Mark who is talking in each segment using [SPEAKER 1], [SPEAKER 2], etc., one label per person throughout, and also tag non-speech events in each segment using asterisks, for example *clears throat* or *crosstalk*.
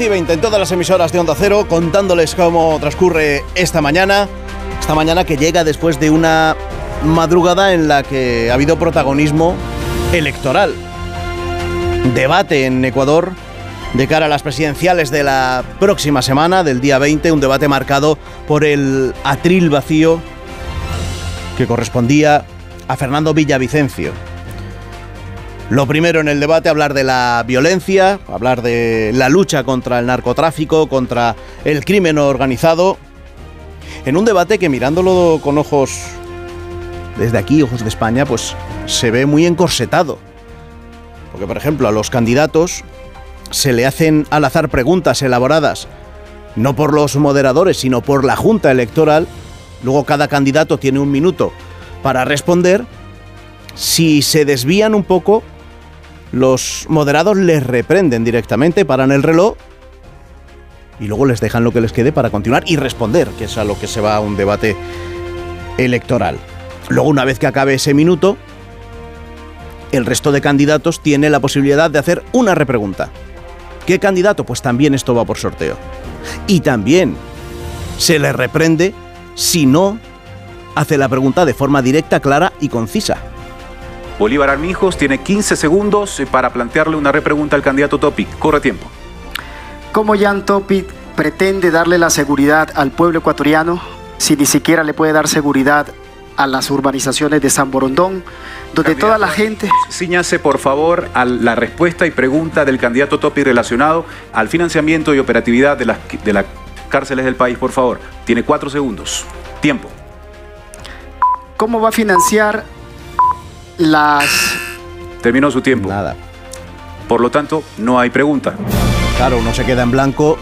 [SPEAKER 1] Y 20 en todas las emisoras de Onda Cero, contándoles cómo transcurre esta mañana. Esta mañana que llega después de una madrugada en la que ha habido protagonismo electoral. Debate en Ecuador de cara a las presidenciales de la próxima semana, del día 20, un debate marcado por el atril vacío que correspondía a Fernando Villavicencio. Lo primero en el debate, hablar de la violencia, hablar de la lucha contra el narcotráfico, contra el crimen organizado, en un debate que mirándolo con ojos desde aquí, ojos de España, pues se ve muy encorsetado. Porque, por ejemplo, a los candidatos se le hacen al azar preguntas elaboradas, no por los moderadores, sino por la Junta Electoral. Luego cada candidato tiene un minuto para responder. Si se desvían un poco, los moderados les reprenden directamente, paran el reloj y luego les dejan lo que les quede para continuar y responder, que es a lo que se va a un debate electoral. Luego, una vez que acabe ese minuto, el resto de candidatos tiene la posibilidad de hacer una repregunta. ¿Qué candidato? Pues también esto va por sorteo. Y también se le reprende si no hace la pregunta de forma directa, clara y concisa.
[SPEAKER 2] Bolívar Armijos tiene 15 segundos para plantearle una repregunta al candidato Topic. Corre tiempo.
[SPEAKER 3] ¿Cómo Jan Topic pretende darle la seguridad al pueblo ecuatoriano si ni siquiera le puede dar seguridad a las urbanizaciones de San Borondón, donde toda la gente...
[SPEAKER 2] Ciñase, por favor, a la respuesta y pregunta del candidato Topic relacionado al financiamiento y operatividad de las, de las cárceles del país, por favor. Tiene cuatro segundos. Tiempo.
[SPEAKER 3] ¿Cómo va a financiar las...
[SPEAKER 2] Terminó su tiempo.
[SPEAKER 1] Nada.
[SPEAKER 2] Por lo tanto, no hay pregunta.
[SPEAKER 1] Claro, uno se queda en blanco.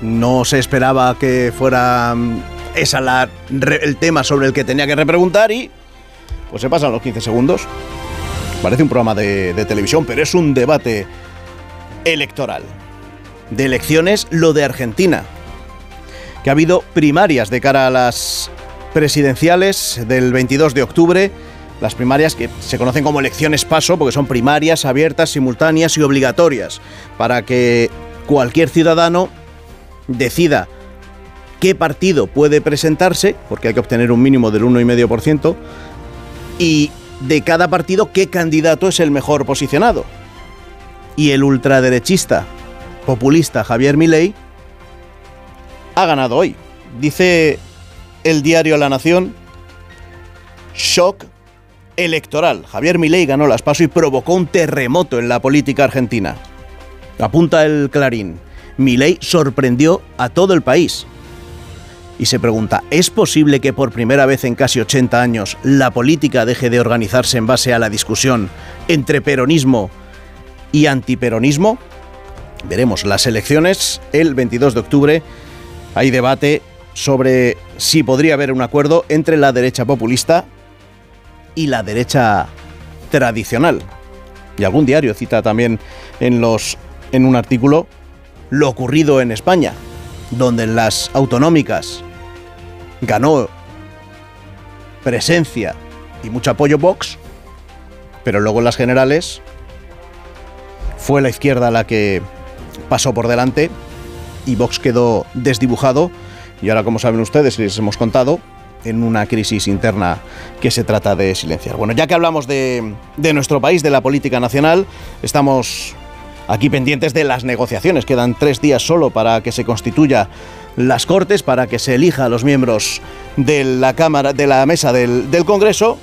[SPEAKER 1] No se esperaba que fuera mm, esa la, el tema sobre el que tenía que repreguntar y pues se pasan los 15 segundos. Parece un programa de, de televisión, pero es un debate electoral. De elecciones, lo de Argentina. Que ha habido primarias de cara a las presidenciales del 22 de octubre. Las primarias que se conocen como elecciones paso porque son primarias, abiertas, simultáneas y obligatorias para que cualquier ciudadano decida qué partido puede presentarse, porque hay que obtener un mínimo del 1,5%, y de cada partido qué candidato es el mejor posicionado. Y el ultraderechista populista Javier Milei ha ganado hoy. Dice el diario La Nación, shock electoral. Javier Milei ganó las PASO y provocó un terremoto en la política argentina. Apunta el Clarín. Milei sorprendió a todo el país. Y se pregunta, ¿es posible que por primera vez en casi 80 años la política deje de organizarse en base a la discusión entre peronismo y antiperonismo? Veremos las elecciones el 22 de octubre. Hay debate sobre si podría haber un acuerdo entre la derecha populista y la derecha tradicional. Y algún diario cita también en, los, en un artículo lo ocurrido en España, donde en las autonómicas ganó presencia y mucho apoyo Vox, pero luego en las generales fue la izquierda la que pasó por delante y Vox quedó desdibujado y ahora como saben ustedes les hemos contado en una crisis interna que se trata de silenciar. Bueno, ya que hablamos de, de nuestro país, de la política nacional, estamos aquí pendientes de las negociaciones. Quedan tres días solo para que se constituya las Cortes, para que se elija a los miembros de la Cámara, de la mesa del, del Congreso.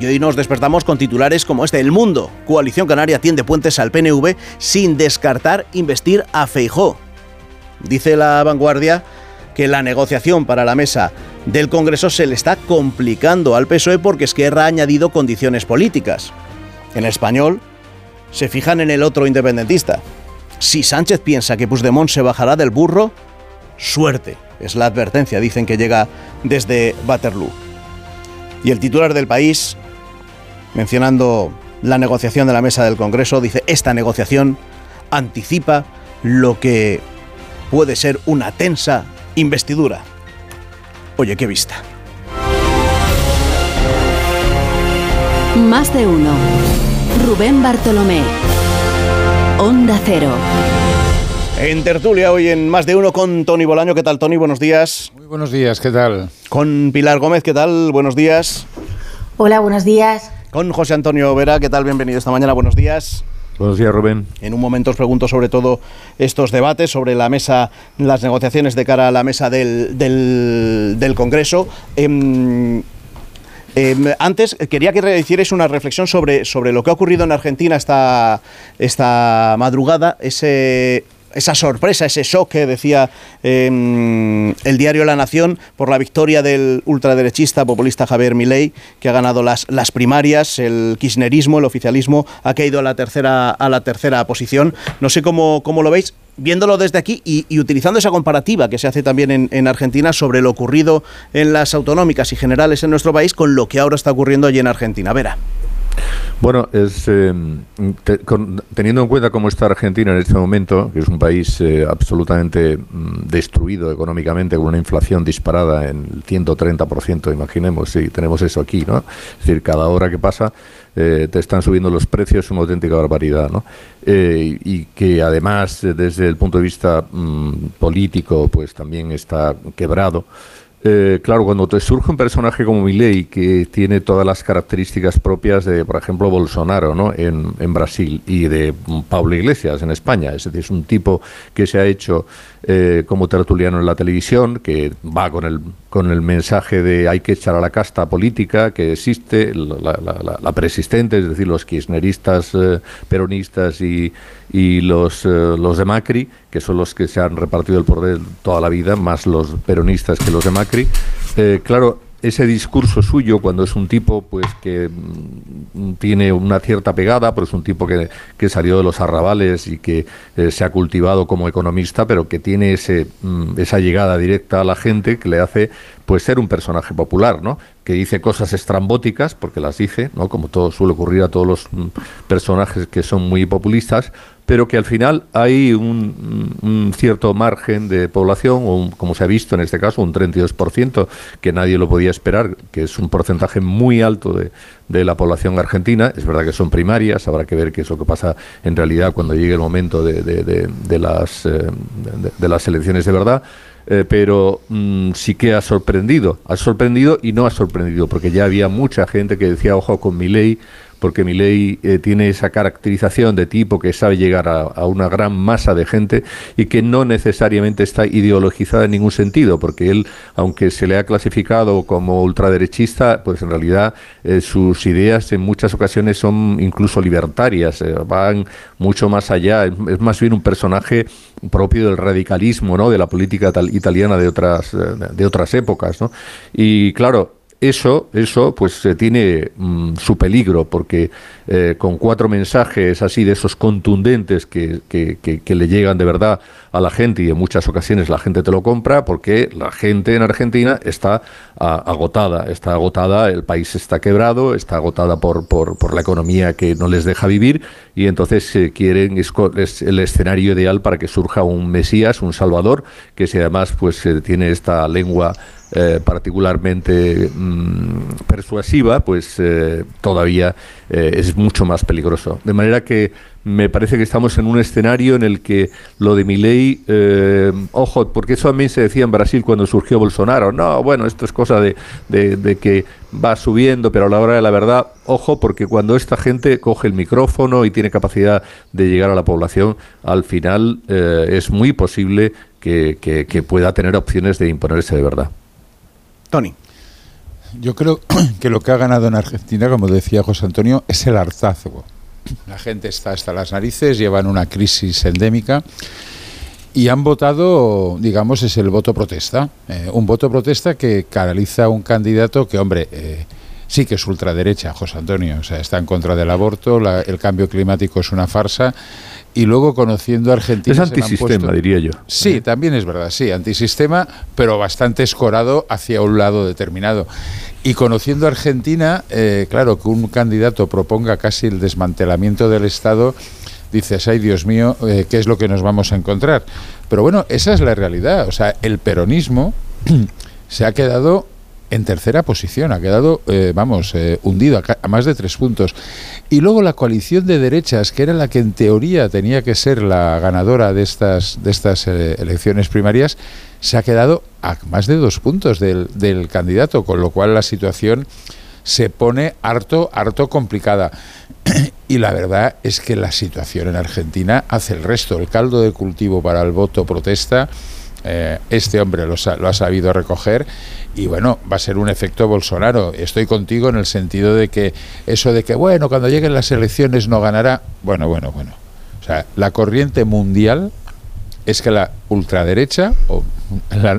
[SPEAKER 1] Y hoy nos despertamos con titulares como este. El Mundo, Coalición Canaria tiende puentes al PNV sin descartar investir a Feijó. Dice la vanguardia que la negociación para la mesa del Congreso se le está complicando al PSOE porque Esquerra ha añadido condiciones políticas. En español, se fijan en el otro independentista. Si Sánchez piensa que Puigdemont se bajará del burro, suerte. Es la advertencia, dicen que llega desde Waterloo. Y el titular del país, mencionando la negociación de la mesa del Congreso, dice, esta negociación anticipa lo que puede ser una tensa investidura. Oye, qué vista.
[SPEAKER 4] Más de uno. Rubén Bartolomé. Onda Cero.
[SPEAKER 1] En tertulia hoy en Más de uno con Tony Bolaño. ¿Qué tal, Tony? Buenos días.
[SPEAKER 5] Muy buenos días, ¿qué tal?
[SPEAKER 1] Con Pilar Gómez, ¿qué tal? Buenos días.
[SPEAKER 6] Hola, buenos días.
[SPEAKER 1] Con José Antonio Vera, ¿qué tal? Bienvenido esta mañana, buenos días.
[SPEAKER 5] Buenos días, Rubén.
[SPEAKER 1] En un momento os pregunto sobre todo estos debates, sobre la mesa, las negociaciones de cara a la mesa del, del, Congreso. Em, em, antes quería que hicierais una reflexión sobre, sobre lo que ha ocurrido en Argentina esta, esta madrugada, ese esa sorpresa, ese shock que decía em, el diario La Nación por la victoria del ultraderechista populista Javier Milei, que ha ganado las, las primarias, el kirchnerismo, el oficialismo, ha caído a la tercera, a la tercera posición. No sé cómo, cómo lo veis viéndolo desde aquí y, utilizando esa comparativa que se hace también en, en, Argentina sobre lo ocurrido en las autonómicas y generales en nuestro país con lo que ahora está ocurriendo allí en Argentina. Vera.
[SPEAKER 5] Bueno, es em, teniendo en cuenta cómo está Argentina en este momento, que es un país eh, absolutamente mm, destruido económicamente, con una inflación disparada en el 130%, imaginemos, si tenemos eso aquí, ¿no? Es decir, cada hora que pasa eh, te están subiendo los precios, es una auténtica barbaridad, ¿no? Eh, y que además, desde el punto de vista mm, político, pues también está quebrado. Eh, claro, cuando te surge un personaje como Milei, que tiene todas las características propias de, por ejemplo, Bolsonaro ¿no? en, en Brasil y de Pablo Iglesias en España, es decir, es un tipo que se ha hecho eh, como tertuliano en la televisión, que va con el, con el mensaje de hay que echar a la casta política que existe, la, la, la, persistente, es decir, los kirchneristas, eh, peronistas y, y los, los de Macri, que son los que se han repartido el poder toda la vida, más los peronistas que los de Macri. Eh, claro, ese discurso suyo cuando es un tipo pues que mm, tiene una cierta pegada, pero es un tipo que, que salió de los arrabales y que eh, se ha cultivado como economista, pero que tiene ese, mm, esa llegada directa a la gente que le hace pues ser un personaje popular, ¿no? Que dice cosas estrambóticas, porque las dice, ¿no? Como todo suele ocurrir a todos los mm, personajes que son muy populistas, pero que al final hay un, cierto margen de población, o como se ha visto en este caso, un 32%, que nadie lo podía esperar, que es un porcentaje muy alto de, de, la población argentina. Es verdad que son primarias, habrá que ver qué es lo que pasa en realidad cuando llegue el momento de, de las, eh, de, las elecciones de verdad. Eh, pero mm, sí que ha sorprendido, ha sorprendido y no ha sorprendido, porque ya había mucha gente que decía, ojo con mi ley, porque mi ley eh, tiene esa caracterización de tipo que sabe llegar a, una gran masa de gente y que no necesariamente está ideologizada en ningún sentido, porque él, aunque se le ha clasificado como ultraderechista, pues en realidad eh, sus ideas en muchas ocasiones son incluso libertarias, eh, van mucho más allá, es, más bien un personaje propio del radicalismo, ¿no? de la política italiana de otras, de otras épocas. ¿no? Y claro, eso, eso pues tiene mm, su peligro, porque eh, con cuatro mensajes así de esos contundentes que, que, le llegan de verdad a la gente y en muchas ocasiones la gente te lo compra, porque la gente en Argentina está agotada, está agotada, el país está quebrado, está agotada por, por, por la economía que no les deja vivir y entonces se quieren, es, el escenario ideal para que surja un Mesías, un Salvador, que si además pues eh, tiene esta lengua eh, particularmente mm, persuasiva, pues eh, todavía eh, es mucho más peligroso. De manera que me parece que estamos en un escenario en el que lo de mi ley, ojo, porque eso también se decía en Brasil cuando surgió Bolsonaro, no, bueno, esto es cosa de, de, que va subiendo, pero a la hora de la verdad, ojo, porque cuando esta gente coge el micrófono y tiene capacidad de llegar a la población, al final es muy posible que pueda tener opciones de imponerse de verdad.
[SPEAKER 1] Tony.
[SPEAKER 7] Yo creo *clears throat* que lo que ha ganado en Argentina, como decía José Antonio, es el hartazgo. La gente está hasta las narices, llevan una crisis endémica y han votado, digamos, es el voto protesta. Eh, un voto protesta que canaliza un candidato que, hombre, eh, sí que es ultraderecha, José Antonio. O sea, está en contra del aborto, el cambio climático es una farsa. Y luego conociendo a Argentina.
[SPEAKER 5] Es antisistema, diría yo.
[SPEAKER 7] Sí, también es verdad, sí, antisistema, pero bastante escorado hacia un lado determinado. Y conociendo a Argentina, eh, claro, que un candidato proponga casi el desmantelamiento del Estado, dices, ay Dios mío, eh, ¿qué es lo que nos vamos a encontrar? Pero bueno, esa es la realidad. O sea, el peronismo *clears throat* se ha quedado en tercera posición, ha quedado, eh, vamos, eh, hundido a, más de tres puntos. Y luego la coalición de derechas, que era la que en teoría tenía que ser la ganadora de estas, de estas eh, elecciones primarias, se ha quedado a más de dos puntos del, del candidato, con lo cual la situación se pone harto, harto complicada. *clears throat* y la verdad es que la situación en Argentina hace el resto. El caldo de cultivo para el voto protesta eh, este hombre lo, ha sabido recoger y bueno, va a ser un efecto Bolsonaro. Estoy contigo en el sentido de que eso de que, bueno, cuando lleguen las elecciones no ganará, bueno, bueno, bueno. O sea, la corriente mundial es que la ultraderecha o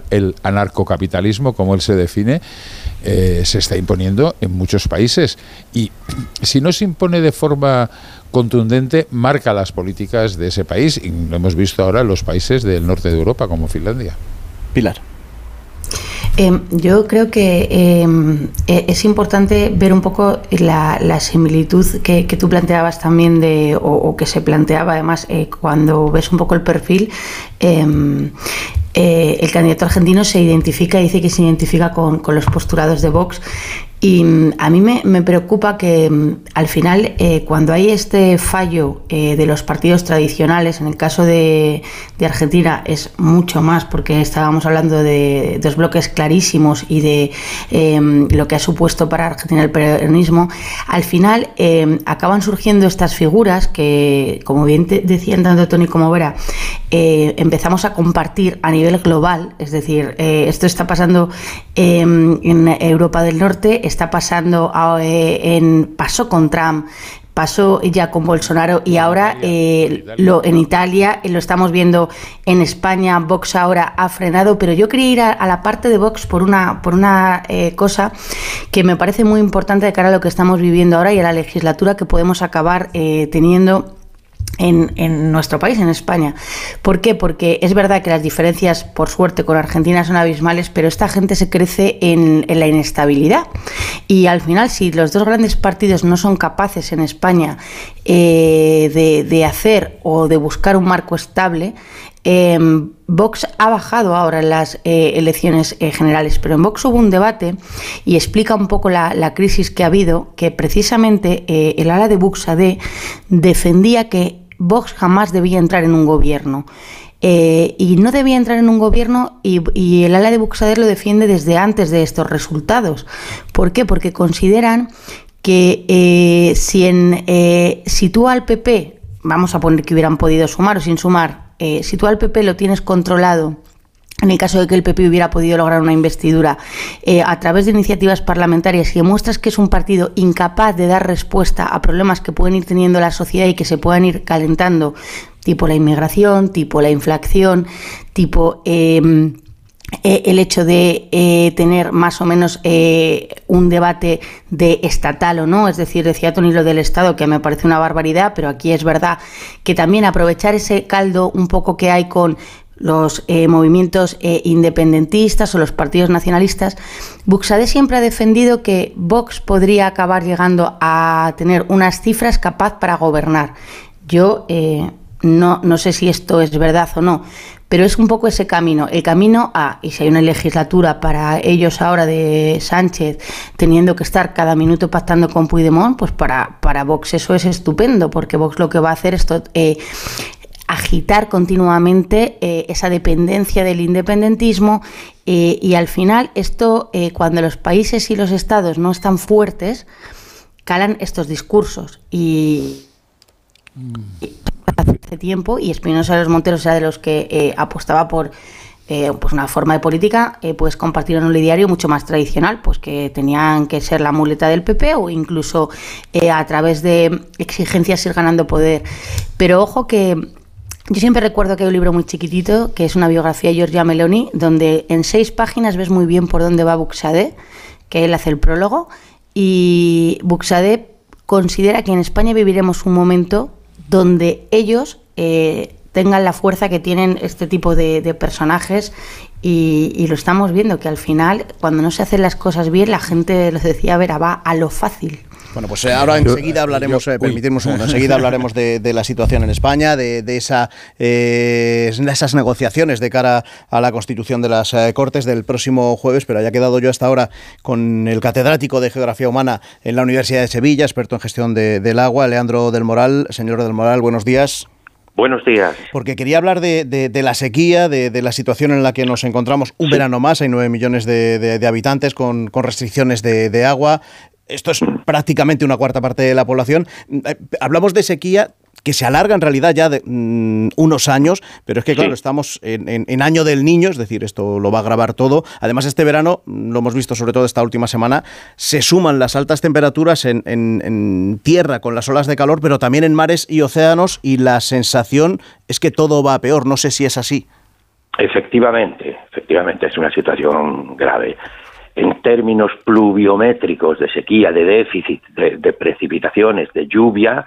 [SPEAKER 7] el anarcocapitalismo, como él se define, eh, se está imponiendo en muchos países. Y *clears throat* si no se impone de forma contundente, marca las políticas de ese país. Y lo hemos visto ahora en los países del norte de Europa, como Finlandia.
[SPEAKER 1] Pilar.
[SPEAKER 6] Em, yo creo que em, e, es importante ver un poco la, similitud que, tú planteabas también de, o, que se planteaba además eh, cuando ves un poco el perfil. Eh, el candidato argentino se identifica, dice que se identifica con, con los postulados de Vox y mm, a mí me, preocupa que mm, al final, eh, cuando hay este fallo eh, de los partidos tradicionales, en el caso de, Argentina es mucho más, porque estábamos hablando de dos bloques clarísimos y de em, lo que ha supuesto para Argentina el peronismo, al final em, acaban surgiendo estas figuras que, como bien decían tanto Tony como Vera, eh, empezamos a compartir a nivel global, es decir, esto está pasando em, en Europa del Norte, está pasando eh, en pasó con Trump pasó ya con Bolsonaro y ahora eh, lo en Italia lo estamos viendo en España Vox ahora ha frenado pero yo quería ir a, la parte de Vox por una por una eh, cosa que me parece muy importante de cara a lo que estamos viviendo ahora y a la legislatura que podemos acabar teniendo en, nuestro país, en España. ¿Por qué? Porque es verdad que las diferencias, por suerte, con Argentina son abismales, pero esta gente se crece en, la inestabilidad. Y al final, si los dos grandes partidos no son capaces en España eh, de, hacer o de buscar un marco estable, em, Vox ha bajado ahora en las eh, elecciones eh, generales, pero en Vox hubo un debate y explica un poco la, la crisis que ha habido, que precisamente el ala de Buxade defendía que Vox jamás debía entrar en un gobierno. Eh, y no debía entrar en un gobierno y, el ala de Buxader lo defiende desde antes de estos resultados. ¿Por qué? Porque consideran que eh, si, en, eh, si tú al PP, vamos a poner que hubieran podido sumar o sin sumar, si tú al PP lo tienes controlado en el caso de que el PP hubiera podido lograr una investidura eh, a través de iniciativas parlamentarias y demuestras que es un partido incapaz de dar respuesta a problemas que pueden ir teniendo la sociedad y que se puedan ir calentando, tipo la inmigración, tipo la inflación, tipo... Em, eh, el hecho de eh, tener más o menos un debate de estatal o no, es decir, decía Tony lo del Estado, que me parece una barbaridad, pero aquí es verdad que también aprovechar ese caldo un poco que hay con los eh, movimientos eh, independentistas o los partidos nacionalistas, Buxade siempre ha defendido que Vox podría acabar llegando a tener unas cifras capaz para gobernar. Yo eh, no, no sé si esto es verdad o no, pero es un poco ese camino, el camino a, y si hay una legislatura para ellos ahora de Sánchez teniendo que estar cada minuto pactando con Puigdemont, pues para, para Vox eso es estupendo, porque Vox lo que va a hacer es agitar continuamente eh, esa dependencia del independentismo eh, y al final esto, eh, cuando los países y los estados no están fuertes, calan estos discursos. Y, hace tiempo y Espinosa de los Monteros era de los que apostaba por pues una forma de política pues compartir en un diario mucho más tradicional pues que tenían que ser la muleta del PP o incluso a través de exigencias ir ganando poder. Pero ojo que yo siempre recuerdo que hay un libro muy chiquitito, que es una biografía de Giorgia Meloni, donde en seis páginas ves muy bien por dónde va Buxade, que él hace el prólogo, y Buxadep considera que en España viviremos un momento donde ellos eh, tengan la fuerza que tienen este tipo de, personajes y, lo estamos viendo, que al final, cuando no se hacen las cosas bien, la gente, les decía, ver, va a lo fácil.
[SPEAKER 1] Bueno, pues eh, ahora *laughs* enseguida hablaremos, eh, permitirme un segundo, enseguida hablaremos de, la situación en España, de, esa, eh, esas negociaciones de cara a la constitución de las Cortes del próximo jueves, pero haya quedado yo hasta ahora con el catedrático de Geografía Humana en la Universidad de Sevilla, experto en gestión del agua, Leandro del Moral. Señor del Moral, buenos días.
[SPEAKER 8] Buenos días.
[SPEAKER 1] Porque quería hablar de, la sequía, de, la situación en la que nos encontramos un verano más. Hay nueve millones de, habitantes con, con restricciones de, agua esto es prácticamente una cuarta parte de la población. Eh, hablamos de sequía que se alarga en realidad ya de mm, unos años, pero es que claro, estamos en, año del niño, es decir, esto lo va a grabar todo. Además, este verano, mm, lo hemos visto sobre todo esta última semana, se suman las altas temperaturas en, en tierra con las olas de calor, pero también en mares y océanos y la sensación es que todo va a peor. No sé si es así.
[SPEAKER 8] Efectivamente, efectivamente, es una situación grave en términos pluviométricos de sequía, de déficit, de, precipitaciones, de lluvia,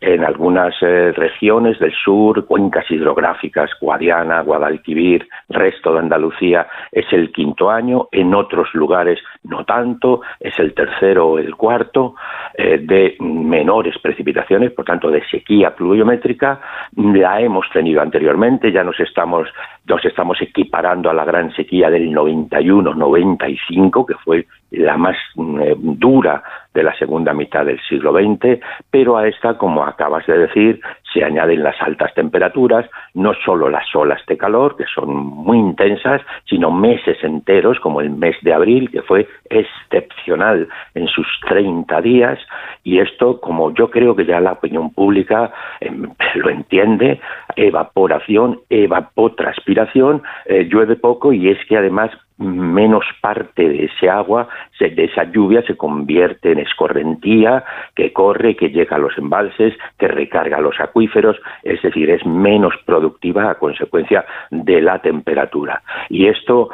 [SPEAKER 8] en algunas eh, regiones del sur, cuencas hidrográficas, Guadiana, Guadalquivir, resto de Andalucía, es el quinto año, en otros lugares no tanto, es el tercero o el cuarto, eh, de menores precipitaciones, por tanto de sequía pluviométrica, la hemos tenido anteriormente, ya nos estamos, nos estamos equiparando a la gran sequía del 91-95, que fue la más eh, dura de la segunda mitad del siglo XX, pero a esta, como acabas de decir, se añaden las altas temperaturas, no solo las olas de calor, que son muy intensas, sino meses enteros, como el mes de abril, que fue excepcional en sus 30 días, y esto, como yo creo que ya la opinión pública em, *laughs* lo entiende, evaporación, evapotranspiración, eh, llueve poco y es que además menos parte de ese agua, de esa lluvia, se convierte en escorrentía que corre, que llega a los embalses, que recarga los acuíferos, es decir, es menos productiva a consecuencia de la temperatura. Y esto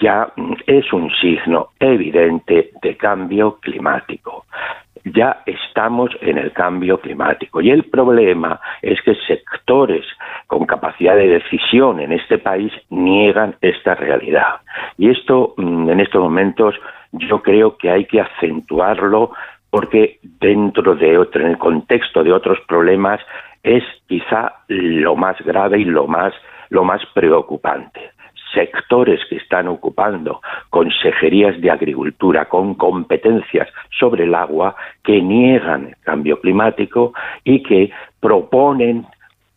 [SPEAKER 8] ya es un signo evidente de cambio climático ya estamos en el cambio climático. Y el problema es que sectores con capacidad de decisión en este país niegan esta realidad. Y esto, mm, en estos momentos, yo creo que hay que acentuarlo porque dentro de otro, en el contexto de otros problemas, es quizá lo más grave y lo más, lo más preocupante sectores que están ocupando consejerías de agricultura con competencias sobre el agua que niegan el cambio climático y que proponen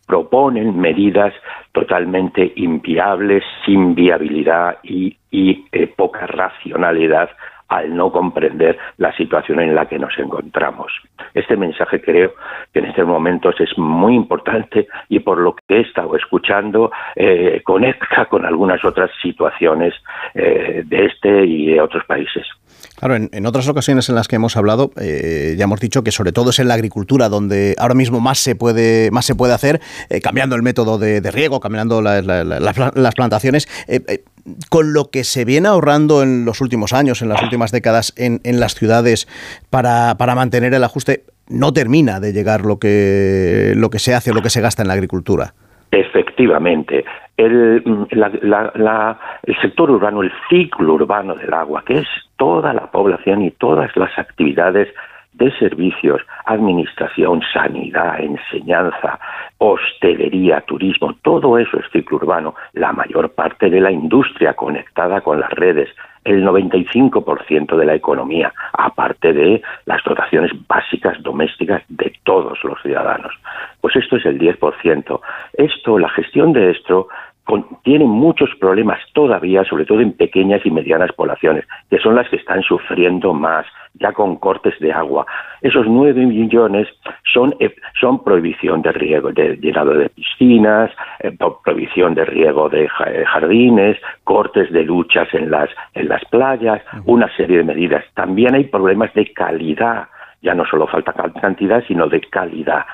[SPEAKER 8] proponen medidas totalmente inviables, sin viabilidad y, eh, poca racionalidad al no comprender la situación en la que nos encontramos. Este mensaje creo que en estos momentos es muy importante y por lo que he estado escuchando eh, conecta con algunas otras situaciones eh, de este y de otros países.
[SPEAKER 1] Claro, en, otras ocasiones en las que hemos hablado, eh, ya hemos dicho que sobre todo es en la agricultura donde ahora mismo más se puede, más se puede hacer, cambiando el método de, riego, cambiando las plantaciones con lo que se viene ahorrando en los últimos años, en las últimas décadas en, las ciudades para, mantener el ajuste, no termina de llegar lo que, lo que se hace o lo que se gasta en la agricultura.
[SPEAKER 8] Efectivamente, el, el sector urbano, el ciclo urbano del agua, que es toda la población y todas las actividades de servicios, administración, sanidad, enseñanza, hostelería, turismo, todo eso es ciclo urbano, la mayor parte de la industria conectada con las redes, el 95% de la economía, aparte de las dotaciones básicas domésticas de todos los ciudadanos. Pues esto es el 10%. Esto, la gestión de esto tiene muchos problemas todavía, sobre todo en pequeñas y medianas poblaciones, que son las que están sufriendo más ya con cortes de agua. Esos nueve millones son, eh, son prohibición de riego, de llenado de piscinas, eh, prohibición de riego de eh, jardines, cortes de luchas en las, en las playas, una serie de medidas. También hay problemas de calidad, ya no solo falta cantidad, sino de calidad.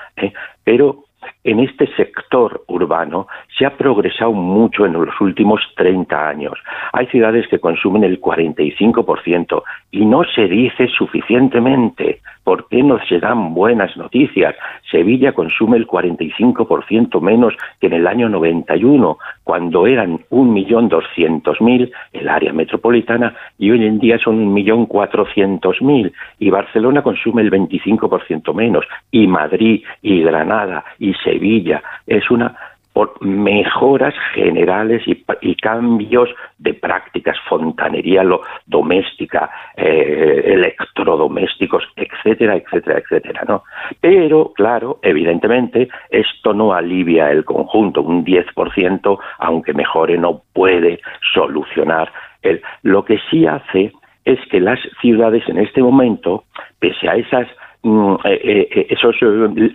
[SPEAKER 8] Pero en este sector urbano se ha progresado mucho en los últimos 30 años. Hay ciudades que consumen el 45% y no se dice suficientemente. ¿Por qué no se dan buenas noticias? Sevilla consume el 45% menos que en el año 91, cuando eran 1.200.000 el área metropolitana y hoy en día son 1.400.000 y Barcelona consume el 25% menos y Madrid y Granada y Sevilla es una por mejoras generales y, cambios de prácticas, fontanería lo, doméstica, eh, electrodomésticos, etcétera, etcétera, etcétera, ¿no? Pero, claro, evidentemente, esto no alivia el conjunto, un 10%, aunque mejore, no puede solucionar el, lo que sí hace es que las ciudades en este momento, pese a esas esos,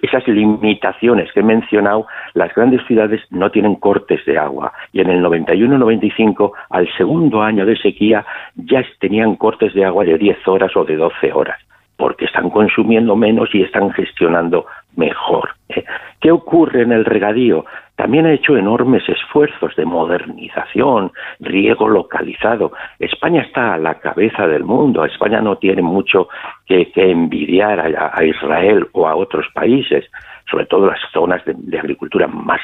[SPEAKER 8] esas limitaciones que he mencionado, las grandes ciudades no tienen cortes de agua y en el 91-95, al segundo año de sequía, ya tenían cortes de agua de 10 horas o de 12 horas porque están consumiendo menos y están gestionando mejor. ¿Qué ocurre en el regadío? También ha hecho enormes esfuerzos de modernización, riego localizado. España está a la cabeza del mundo. España no tiene mucho que, envidiar a, Israel o a otros países, sobre todo las zonas de, agricultura más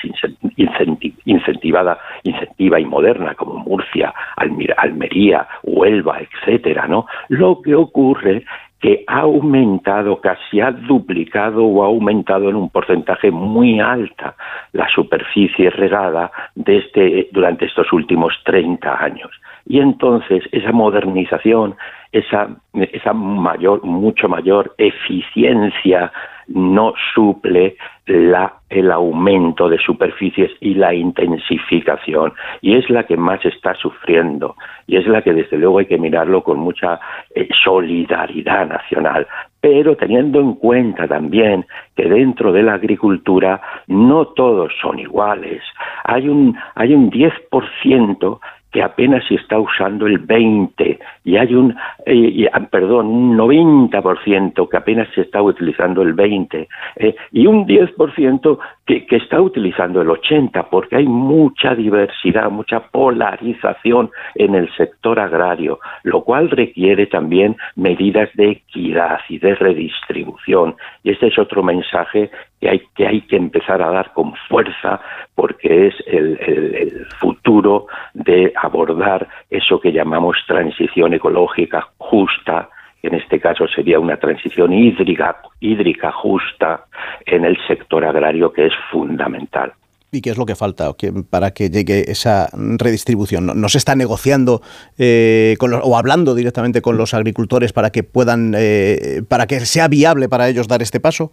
[SPEAKER 8] incentivada, incentiva y moderna, como Murcia, Almería, Huelva, etcétera. ¿no? Lo que ocurre que ha aumentado, casi ha duplicado o ha aumentado en un porcentaje muy alta la superficie regada desde, durante estos últimos 30 años. Y entonces esa modernización, esa, esa mayor, mucho mayor eficiencia no suple la, el aumento de superficies y la intensificación. Y es la que más está sufriendo. Y es la que desde luego hay que mirarlo con mucha eh, solidaridad nacional. Pero teniendo en cuenta también que dentro de la agricultura no todos son iguales. Hay un, hay un 10% que apenas se está usando el 20 y hay un eh, ah, perdón un 90% que apenas se está utilizando el 20 eh, y un 10% que, está utilizando el 80 porque hay mucha diversidad mucha polarización en el sector agrario lo cual requiere también medidas de equidad y de redistribución. Y este es otro mensaje que hay que, hay que empezar a dar con fuerza porque es el, futuro de abordar eso que llamamos transición ecológica justa, en este caso sería una transición hídrica, hídrica justa en el sector agrario que es fundamental.
[SPEAKER 1] ¿Y qué es lo que falta para que llegue esa redistribución? ¿No, se está negociando eh, o hablando directamente con los agricultores para que puedan, eh, para que sea viable para ellos dar este paso?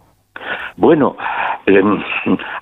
[SPEAKER 8] Bueno, em,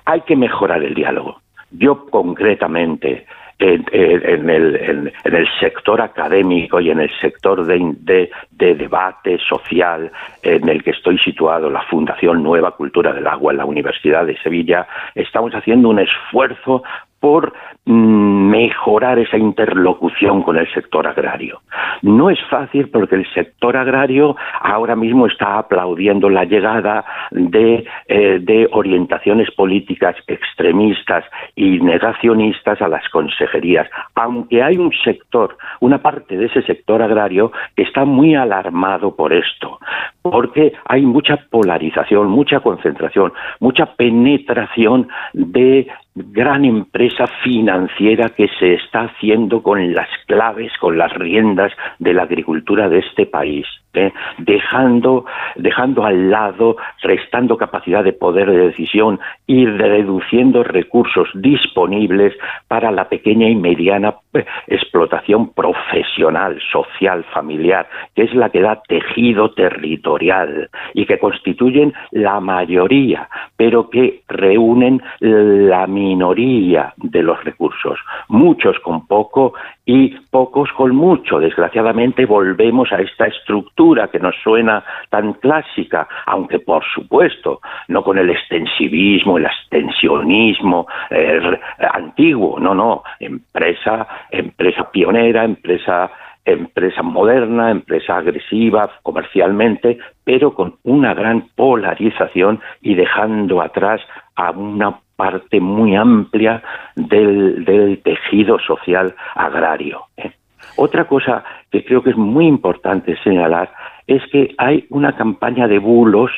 [SPEAKER 8] hay que mejorar el diálogo. Yo concretamente en, el, sector académico y en el sector de, debate social en el que estoy situado, la Fundación Nueva Cultura del Agua en la Universidad de Sevilla, estamos haciendo un esfuerzo por mm, mejorar esa interlocución con el sector agrario. No es fácil porque el sector agrario ahora mismo está aplaudiendo la llegada eh, de orientaciones políticas extremistas y negacionistas a las consejerías, aunque hay un sector, una parte de ese sector agrario que está muy alarmado por esto, porque hay mucha polarización, mucha concentración, mucha penetración de gran empresa financiera que se está haciendo con las claves, con las riendas de la agricultura de este país, ¿eh? dejando, dejando al lado, restando capacidad de poder de decisión y reduciendo recursos disponibles para la pequeña y mediana eh, explotación profesional, social, familiar, que es la que da tejido territorial y que constituyen la mayoría, pero que reúnen la minoría de los recursos, muchos con poco y pocos con mucho. Desgraciadamente volvemos a esta estructura que nos suena tan clásica, aunque por supuesto no con el extensivismo, el extensionismo eh, antiguo, no, no, empresa, empresa pionera, empresa empresa moderna, empresa agresiva comercialmente, pero con una gran polarización y dejando atrás a una parte muy amplia del, tejido social agrario. ¿eh? Otra cosa que creo que es muy importante señalar es que hay una campaña de bulos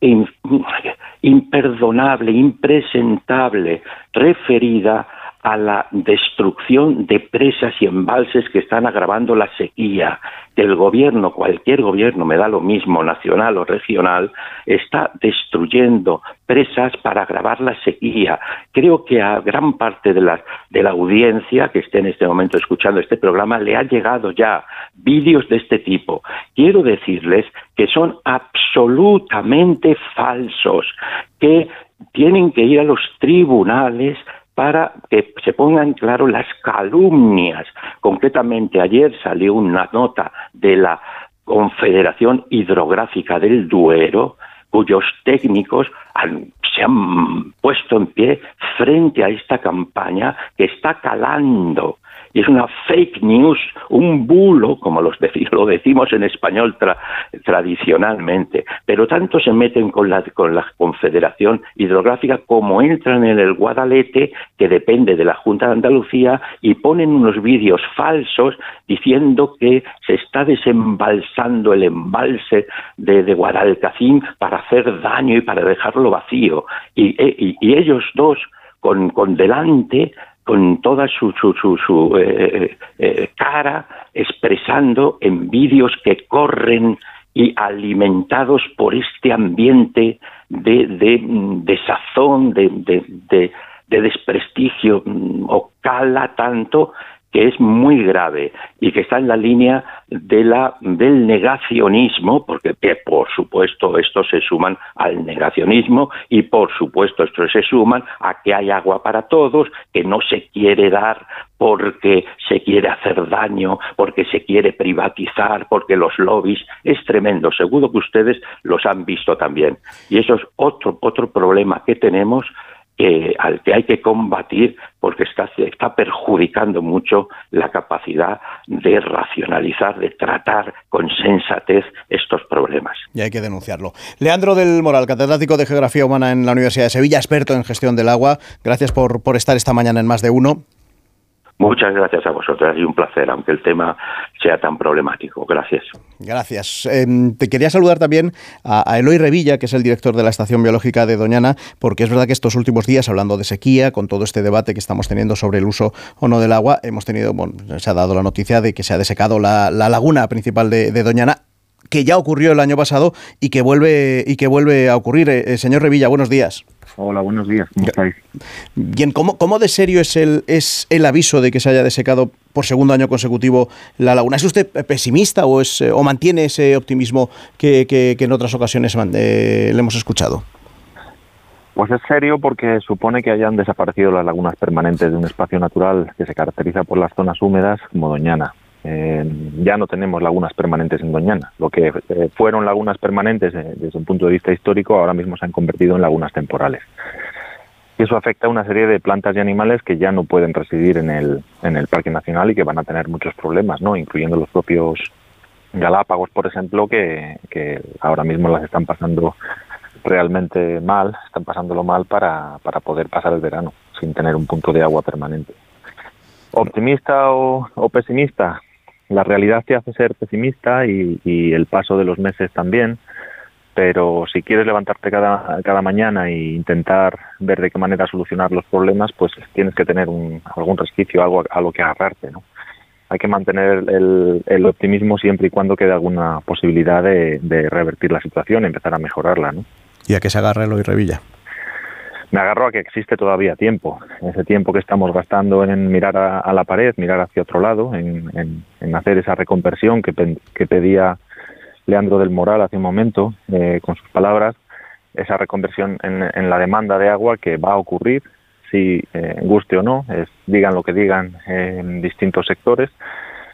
[SPEAKER 8] *laughs* imperdonable, impresentable, referida a la destrucción de presas y embalses que están agravando la sequía, el gobierno, cualquier gobierno, me da lo mismo, nacional o regional, está destruyendo presas para agravar la sequía. Creo que a gran parte de la, de la audiencia que esté en este momento escuchando este programa le ha llegado ya vídeos de este tipo. Quiero decirles que son absolutamente falsos, que tienen que ir a los tribunales para que se pongan claro las calumnias. Concretamente, ayer salió una nota de la Confederación Hidrográfica del Duero, cuyos técnicos se han puesto en pie frente a esta campaña que está calando y es una fake news, un bulo, como *laughs* lo decimos en español tradicionalmente, pero tanto se meten con la, con la Confederación Hidrográfica como entran en el Guadalete, que depende de la Junta de Andalucía, y ponen unos vídeos falsos diciendo que se está desembalsando el embalse de, de Guadalcacín para hacer daño y para dejarlo vacío. Y, y ellos dos, con delante, con toda su, su, su, eh, eh, eh, cara expresando en vídeos que corren y alimentados por este ambiente de, de, de sazón, de desprestigio, mm, o cala tanto que es muy grave y que está en la línea de la, del negacionismo, porque por supuesto estos se suman al negacionismo y por supuesto estos se suman a que hay agua para todos, que no se quiere dar porque se quiere hacer daño, porque se quiere privatizar, porque los lobbies es tremendo. Seguro que ustedes los han visto también. Y eso es otro, otro problema que tenemos al que hay que combatir porque está, está perjudicando mucho la capacidad de racionalizar, de tratar con sensatez estos problemas.
[SPEAKER 1] Y hay que denunciarlo. Leandro del Moral, catedrático de Geografía Humana en la Universidad de Sevilla, experto en gestión del agua. Gracias por, por estar esta mañana en más de uno.
[SPEAKER 8] Muchas gracias a vosotros y un placer, aunque el tema sea tan problemático. Gracias.
[SPEAKER 1] Gracias. Em, te quería saludar también a, Eloy Revilla, que es el director de la Estación Biológica de Doñana, porque es verdad que estos últimos días, hablando de sequía, con todo este debate que estamos teniendo sobre el uso o no del agua, hemos tenido, bueno, se ha dado la noticia de que se ha desecado la, laguna principal de, Doñana que ya ocurrió el año pasado y que vuelve y que vuelve a ocurrir. Eh, eh, señor Revilla, buenos días.
[SPEAKER 9] Hola, buenos días. ¿Cómo estáis?
[SPEAKER 1] Bien, ¿cómo, ¿cómo, de serio es el, es el aviso de que se haya desecado por segundo año consecutivo la laguna? ¿Es usted pesimista o, es, o mantiene ese optimismo que, que, en otras ocasiones le hemos escuchado?
[SPEAKER 9] Pues es serio porque supone que hayan desaparecido las lagunas permanentes de un espacio natural que se caracteriza por las zonas húmedas como Doñana. Eh, ya no tenemos lagunas permanentes en Doñana. Lo que eh, fueron lagunas permanentes eh, desde un punto de vista histórico ahora mismo se han convertido en lagunas temporales. Y eso afecta a una serie de plantas y animales que ya no pueden residir en el, en el Parque Nacional y que van a tener muchos problemas, ¿no? incluyendo los propios Galápagos, por ejemplo, que, que ahora mismo las están pasando realmente mal, están pasándolo mal para, para poder pasar el verano sin tener un punto de agua permanente. Optimista o, o pesimista, la realidad te hace ser pesimista y, el paso de los meses también, pero si quieres levantarte cada, cada mañana e intentar ver de qué manera solucionar los problemas, pues tienes que tener un, algún resquicio, algo a, lo que agarrarte, ¿no? Hay que mantener el, optimismo siempre y cuando quede alguna posibilidad de, de revertir la situación, empezar a mejorarla, ¿no?
[SPEAKER 1] ¿Y a qué se agarra y Revilla?
[SPEAKER 9] Me agarro a que existe todavía tiempo. Ese tiempo que estamos gastando en mirar a, la pared, mirar hacia otro lado, en, hacer esa reconversión que, pedía Leandro del Moral hace un momento eh, con sus palabras, esa reconversión en, la demanda de agua que va a ocurrir, si eh, guste o no, es, digan lo que digan en distintos sectores,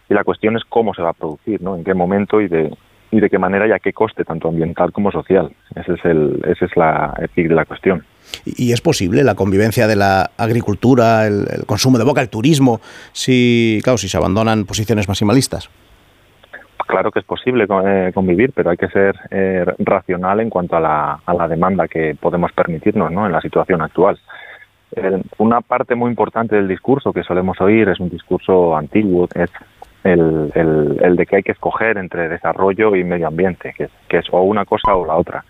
[SPEAKER 9] y la cuestión es cómo se va a producir, ¿no? en qué momento y de, y de qué manera y a qué coste, tanto ambiental como social. Ese es el, esa es la, la cuestión.
[SPEAKER 1] ¿Y es posible la convivencia de la agricultura, el, consumo de boca, el turismo, si, claro, si se abandonan posiciones maximalistas?
[SPEAKER 9] Claro que es posible eh, convivir, pero hay que ser eh, racional en cuanto a la, a la demanda que podemos permitirnos ¿no? en la situación actual. una parte muy importante del discurso que solemos oír es un discurso antiguo, es el, el, de que hay que escoger entre desarrollo y medio ambiente, que, que es o una cosa o la otra.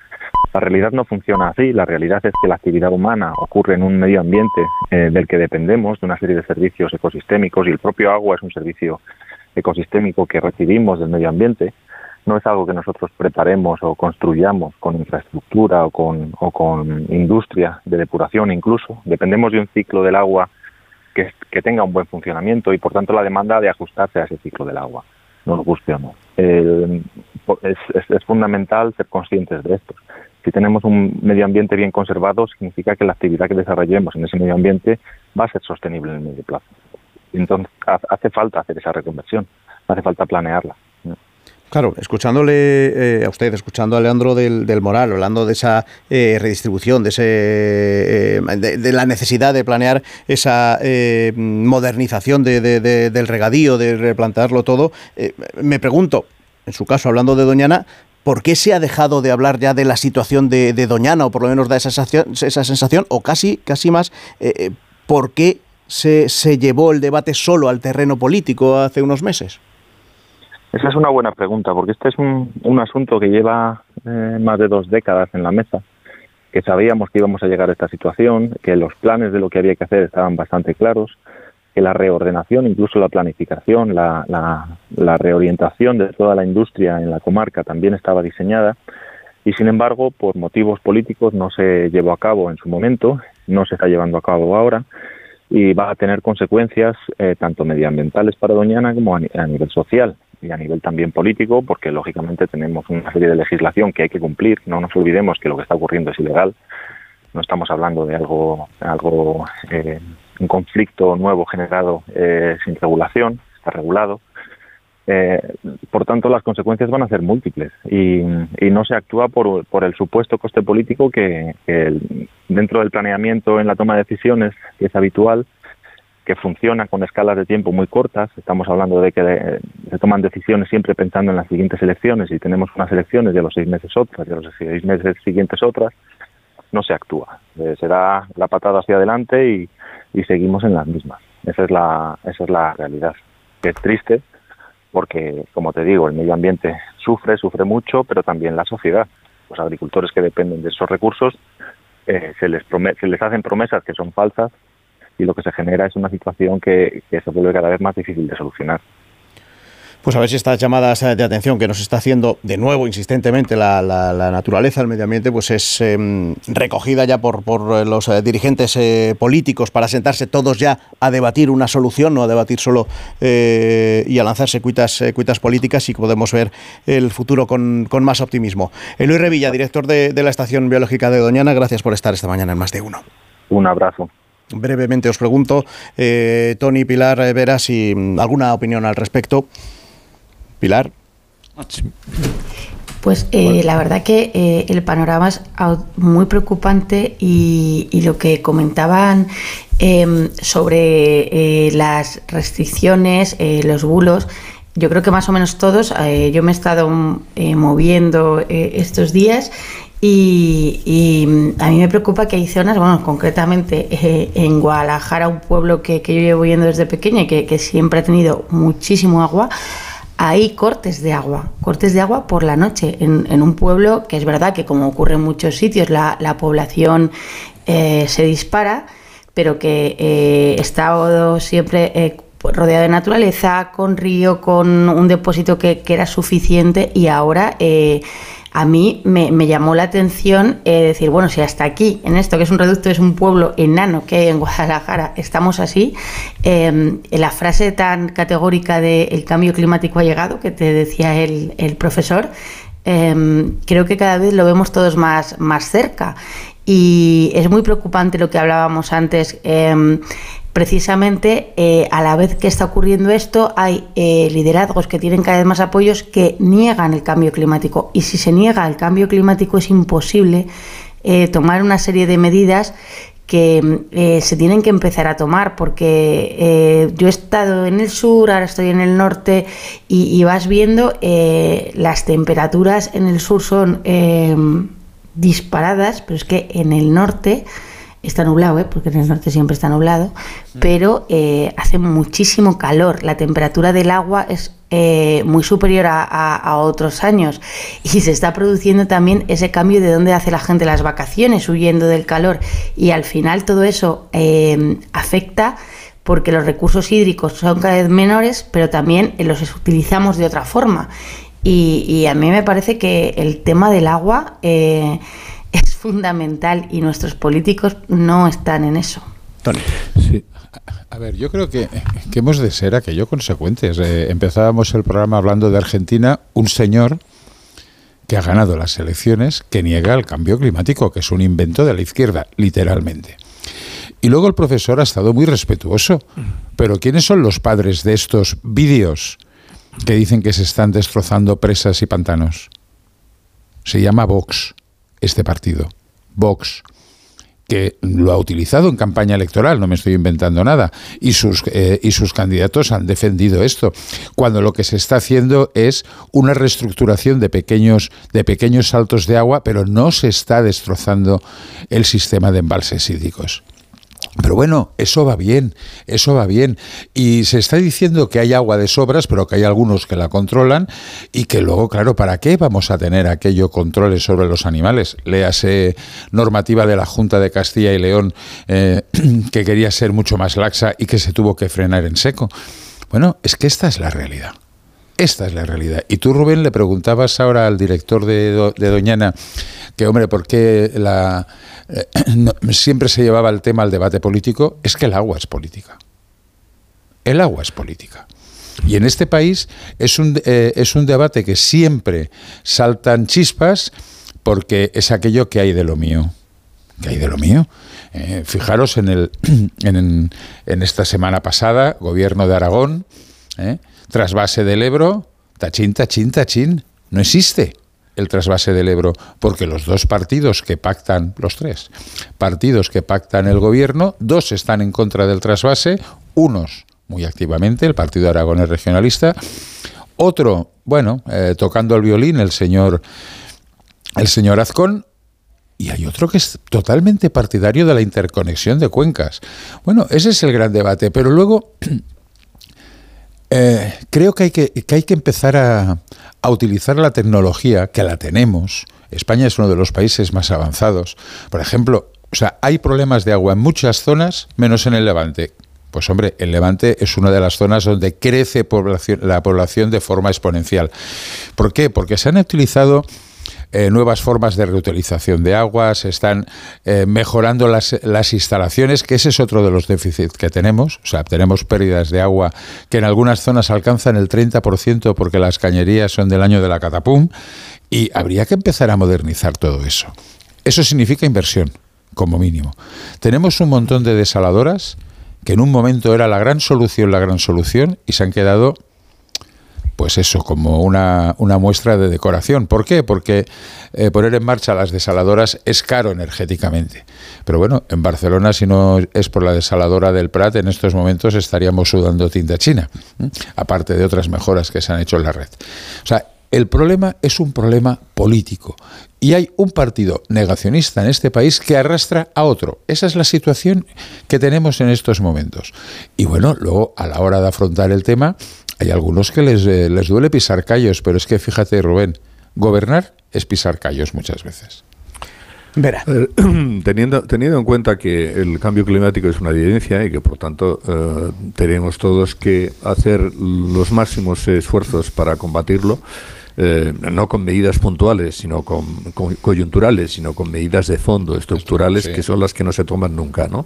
[SPEAKER 9] La realidad no funciona así, la realidad es que la actividad humana ocurre en un medio ambiente eh, del que dependemos de una serie de servicios ecosistémicos y el propio agua es un servicio ecosistémico que recibimos del medio ambiente, no es algo que nosotros preparemos o construyamos con infraestructura o con, o con industria de depuración incluso. Dependemos de un ciclo del agua que, que, tenga un buen funcionamiento y por tanto la demanda de ajustarse a ese ciclo del agua, no nos guste o no. Es, es, fundamental ser conscientes de esto. Si tenemos un medio ambiente bien conservado, significa que la actividad que desarrollemos en ese medio ambiente va a ser sostenible en el medio plazo. Entonces, hace falta hacer esa reconversión, hace falta planearla.
[SPEAKER 1] Claro, escuchándole eh, a usted, escuchando a Leandro del, Moral, hablando de esa eh, redistribución, de, ese, eh, de, la necesidad de planear esa modernización del regadío, de replantearlo todo, me pregunto, en su caso, hablando de Doñana, ¿por qué se ha dejado de hablar ya de la situación de, Doñana, o por lo menos da esa sensación, esa sensación o casi, casi más, por qué se, se llevó el debate solo al terreno político hace unos meses?
[SPEAKER 9] Esa es una buena pregunta, porque este es un, un asunto que lleva eh, más de dos décadas en la mesa, que sabíamos que íbamos a llegar a esta situación, que los planes de lo que había que hacer estaban bastante claros, que la reordenación, incluso la planificación, la, la, reorientación de toda la industria en la comarca también estaba diseñada y sin embargo por motivos políticos no se llevó a cabo en su momento, no se está llevando a cabo ahora y va a tener consecuencias eh, tanto medioambientales para Doñana como a, nivel social y a nivel también político, porque lógicamente tenemos una serie de legislación que hay que cumplir. No nos olvidemos que lo que está ocurriendo es ilegal. No estamos hablando de algo, algo eh, un conflicto nuevo generado eh, sin regulación, está regulado. Eh, por tanto, las consecuencias van a ser múltiples y, no se actúa por, por, el supuesto coste político que, dentro del planeamiento en la toma de decisiones, que es habitual, que funciona con escalas de tiempo muy cortas. Estamos hablando de que se toman decisiones siempre pensando en las siguientes elecciones y tenemos unas elecciones de a los seis meses otras y a los seis meses siguientes otras. No se actúa. Eh, se da la patada hacia adelante y, seguimos en las mismas. Esa es la, esa es la realidad. Es triste, porque, como te digo, el medio ambiente sufre, sufre mucho, pero también la sociedad. Los agricultores que dependen de esos recursos eh, se, les se les hacen promesas que son falsas y lo que se genera es una situación que se vuelve cada vez más difícil de solucionar.
[SPEAKER 1] Pues a ver si estas llamadas de atención que nos está haciendo de nuevo insistentemente la, naturaleza, el medio ambiente, pues es em, recogida ya por, por los eh, dirigentes eh, políticos para sentarse todos ya a debatir una solución, no a debatir solo eh, y a lanzarse cuitas, cuitas políticas y podemos ver el futuro con, más optimismo. Eloy Revilla, director de, de la Estación Biológica de Doñana, gracias por estar esta mañana en Más de Uno.
[SPEAKER 9] Un abrazo.
[SPEAKER 1] Brevemente os pregunto, Tony Pilar Veras, si mm, alguna opinión al respecto. Pilar.
[SPEAKER 6] Pues eh, la verdad que eh, el panorama es muy preocupante y, lo que comentaban em, sobre eh, las restricciones, los bulos, yo creo que más o menos todos, yo me he estado moviendo estos días y, a mí me preocupa que hay zonas, bueno, concretamente en Guadalajara, un pueblo que, yo llevo yendo desde pequeña y que siempre ha tenido muchísimo agua, hay cortes de agua, cortes de agua por la noche en, un pueblo que es verdad que como ocurre en muchos sitios la, población eh, se dispara, pero que eh, está siempre eh, rodeado de naturaleza, con río, con un depósito que, que era suficiente y ahora a mí me, llamó la atención eh, decir, bueno, si hasta aquí, en esto que es un reducto, es un pueblo enano que en *laughs* Guadalajara, estamos así, em, la frase tan categórica de el cambio climático ha llegado, que te decía el, el profesor, em, creo que cada vez lo vemos todos más, más cerca. Y es muy preocupante lo que hablábamos antes. Em, precisamente eh, a la vez que está ocurriendo esto, hay eh, liderazgos que tienen cada vez más apoyos que niegan el cambio climático. Y si se niega el cambio climático es imposible eh, tomar una serie de medidas que se tienen que empezar a tomar, porque yo he estado en el sur, ahora estoy en el norte, y, vas viendo las temperaturas en el sur son disparadas, pero es que en el norte está nublado, ¿eh? porque en el norte siempre está nublado, pero eh, hace muchísimo calor. La temperatura del agua es eh, muy superior a, a, otros años y se está produciendo también ese cambio de dónde hace la gente las vacaciones, huyendo del calor y al final todo eso eh, afecta porque los recursos hídricos son cada vez menores, pero también los utilizamos de otra forma. Y, y a mí me parece que el tema del agua eh, es fundamental y nuestros políticos no están en eso.
[SPEAKER 1] Tony.
[SPEAKER 7] Sí. A ver, yo creo que, que hemos de ser aquello consecuentes. Eh, empezábamos el programa hablando de Argentina, un señor que ha ganado las elecciones que niega el cambio climático, que es un invento de la izquierda, literalmente. Y luego el profesor ha estado muy respetuoso. Pero ¿quiénes son los padres de estos vídeos que dicen que se están destrozando presas y pantanos? Se llama Vox, este partido. Vox que lo ha utilizado en campaña electoral, no me estoy inventando nada, y sus, eh, y sus candidatos han defendido esto, cuando lo que se está haciendo es una reestructuración de pequeños, de pequeños saltos de agua, pero no se está destrozando el sistema de embalses hídricos. Pero bueno, eso va bien, eso va bien. Y se está diciendo que hay agua de sobras, pero que hay algunos que la controlan y que luego, claro, ¿para qué vamos a tener aquello controles sobre los animales? Léase normativa de la Junta de Castilla y León eh, *clears throat* que quería ser mucho más laxa y que se tuvo que frenar en seco. Bueno, es que esta es la realidad. Esta es la realidad. Y tú, Rubén, le preguntabas ahora al director de, de Doñana que, hombre, ¿por qué la, eh, *clears throat* siempre se llevaba el tema al debate político? Es que el agua es política. El agua es política. Y en este país es un, eh, es un debate que siempre saltan chispas porque es aquello que hay de lo mío. ¿Qué hay de lo mío? Eh, fijaros en, el, *clears throat* en, en, esta semana pasada, gobierno de Aragón, trasvase del Ebro, tachín, tachín, tachín. No existe el trasvase del Ebro, porque los dos partidos que pactan, los tres partidos que pactan el gobierno, dos están en contra del trasvase, unos muy activamente, el Partido Aragonés Regionalista, otro, bueno, eh, tocando el violín, el señor, el señor Azcón, y hay otro que es totalmente partidario de la interconexión de cuencas. Bueno, ese es el gran debate, pero luego *clears throat* eh, creo que hay que, que, hay que empezar a, a, utilizar la tecnología, que la tenemos. España es uno de los países más avanzados. Por ejemplo, o sea, hay problemas de agua en muchas zonas, menos en el Levante. Pues hombre, el Levante es una de las zonas donde crece la población de forma exponencial. ¿Por qué? Porque se han utilizado eh, nuevas formas de reutilización de agua, se están eh, mejorando las, las, instalaciones, que ese es otro de los déficits que tenemos. O sea, tenemos pérdidas de agua que en algunas zonas alcanzan el 30% porque las cañerías son del año de la catapum y habría que empezar a modernizar todo eso. Eso significa inversión, como mínimo. Tenemos un montón de desaladoras que en un momento era la gran solución, la gran solución, y se han quedado pues eso, como una, una, muestra de decoración. ¿Por qué? Porque eh, poner en marcha las desaladoras es caro energéticamente. Pero bueno, en Barcelona, si no es por la desaladora del Prat, en estos momentos estaríamos sudando tinta china, aparte de otras mejoras que se han hecho en la red. O sea, el problema es un problema político. Y hay un partido negacionista en este país que arrastra a otro. Esa es la situación que tenemos en estos momentos. Y bueno, luego a la hora de afrontar el tema, hay algunos que les, eh, les duele pisar callos, pero es que fíjate, Rubén, gobernar es pisar callos muchas veces.
[SPEAKER 1] Verá.
[SPEAKER 5] Eh, *clears throat* teniendo, teniendo en cuenta que el cambio climático es una evidencia y que por tanto eh, tenemos todos que hacer los máximos esfuerzos para combatirlo, eh, no con medidas puntuales, sino con, con, coyunturales, sino con medidas de fondo, estructurales, sí. que son las que no se toman nunca, ¿no?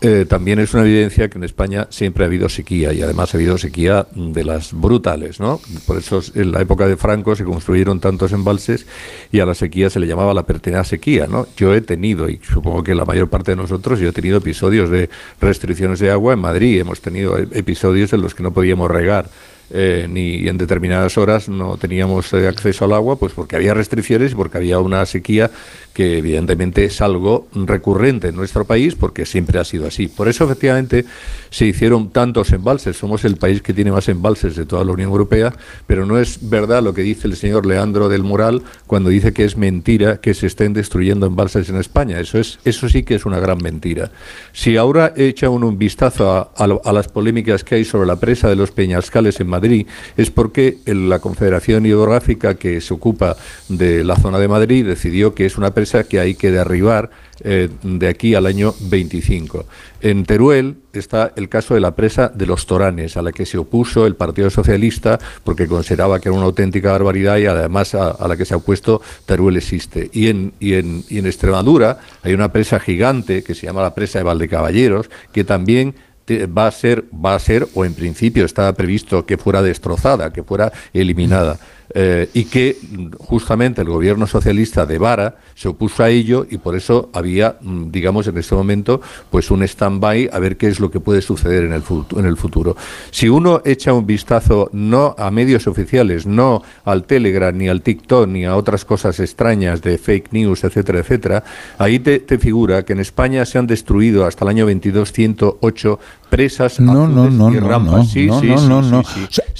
[SPEAKER 5] Eh, también es una evidencia que en España siempre ha habido sequía y además ha habido sequía de las brutales, ¿no? Por eso en la época de Franco se construyeron tantos embalses y a la sequía se le llamaba la pertinaz sequía, ¿no? Yo he tenido, y supongo que la mayor parte de nosotros, yo he tenido episodios de restricciones de agua en Madrid, hemos tenido episodios en los que no podíamos regar eh, ni en determinadas horas no teníamos eh, acceso al agua, pues porque había restricciones y porque había una sequía que evidentemente es algo recurrente en nuestro país porque siempre ha sido así. Por eso efectivamente se hicieron tantos embalses. Somos el país que tiene más embalses de toda la Unión Europea, pero no es verdad lo que dice el señor Leandro del Moral cuando dice que es mentira que se estén destruyendo embalses en España. Eso es, eso sí que es una gran mentira. Si ahora echa uno un vistazo a, a las polémicas que hay sobre la presa de los Peñascales en Madrid, es porque la Confederación Hidrográfica que se ocupa de la zona de Madrid decidió que es una presa que hay que derribar eh, de aquí al año 25. En Teruel está el caso de la presa de los Toranes, a la que se opuso el Partido Socialista porque consideraba que era una auténtica barbaridad y además a, la que se ha opuesto Teruel existe. Y en, y, en, y en Extremadura hay una presa gigante que se llama la presa de Valdecaballeros, que también va a ser, va a ser, o en principio estaba previsto que fuera destrozada, que fuera eliminada. Eh, y que justamente el gobierno socialista de Vara se opuso a ello y por eso había, mm, digamos, en este momento, pues un stand-by a ver qué es lo que puede suceder en el, en el futuro. Si uno echa un vistazo no a medios oficiales, no al Telegram, ni al TikTok, ni a otras cosas extrañas de fake news, etcétera, etcétera, ahí te, te figura que en España se han destruido hasta el año 22 108 presas
[SPEAKER 7] no, no, no, y rampas. No, sí, no, sí, no, no,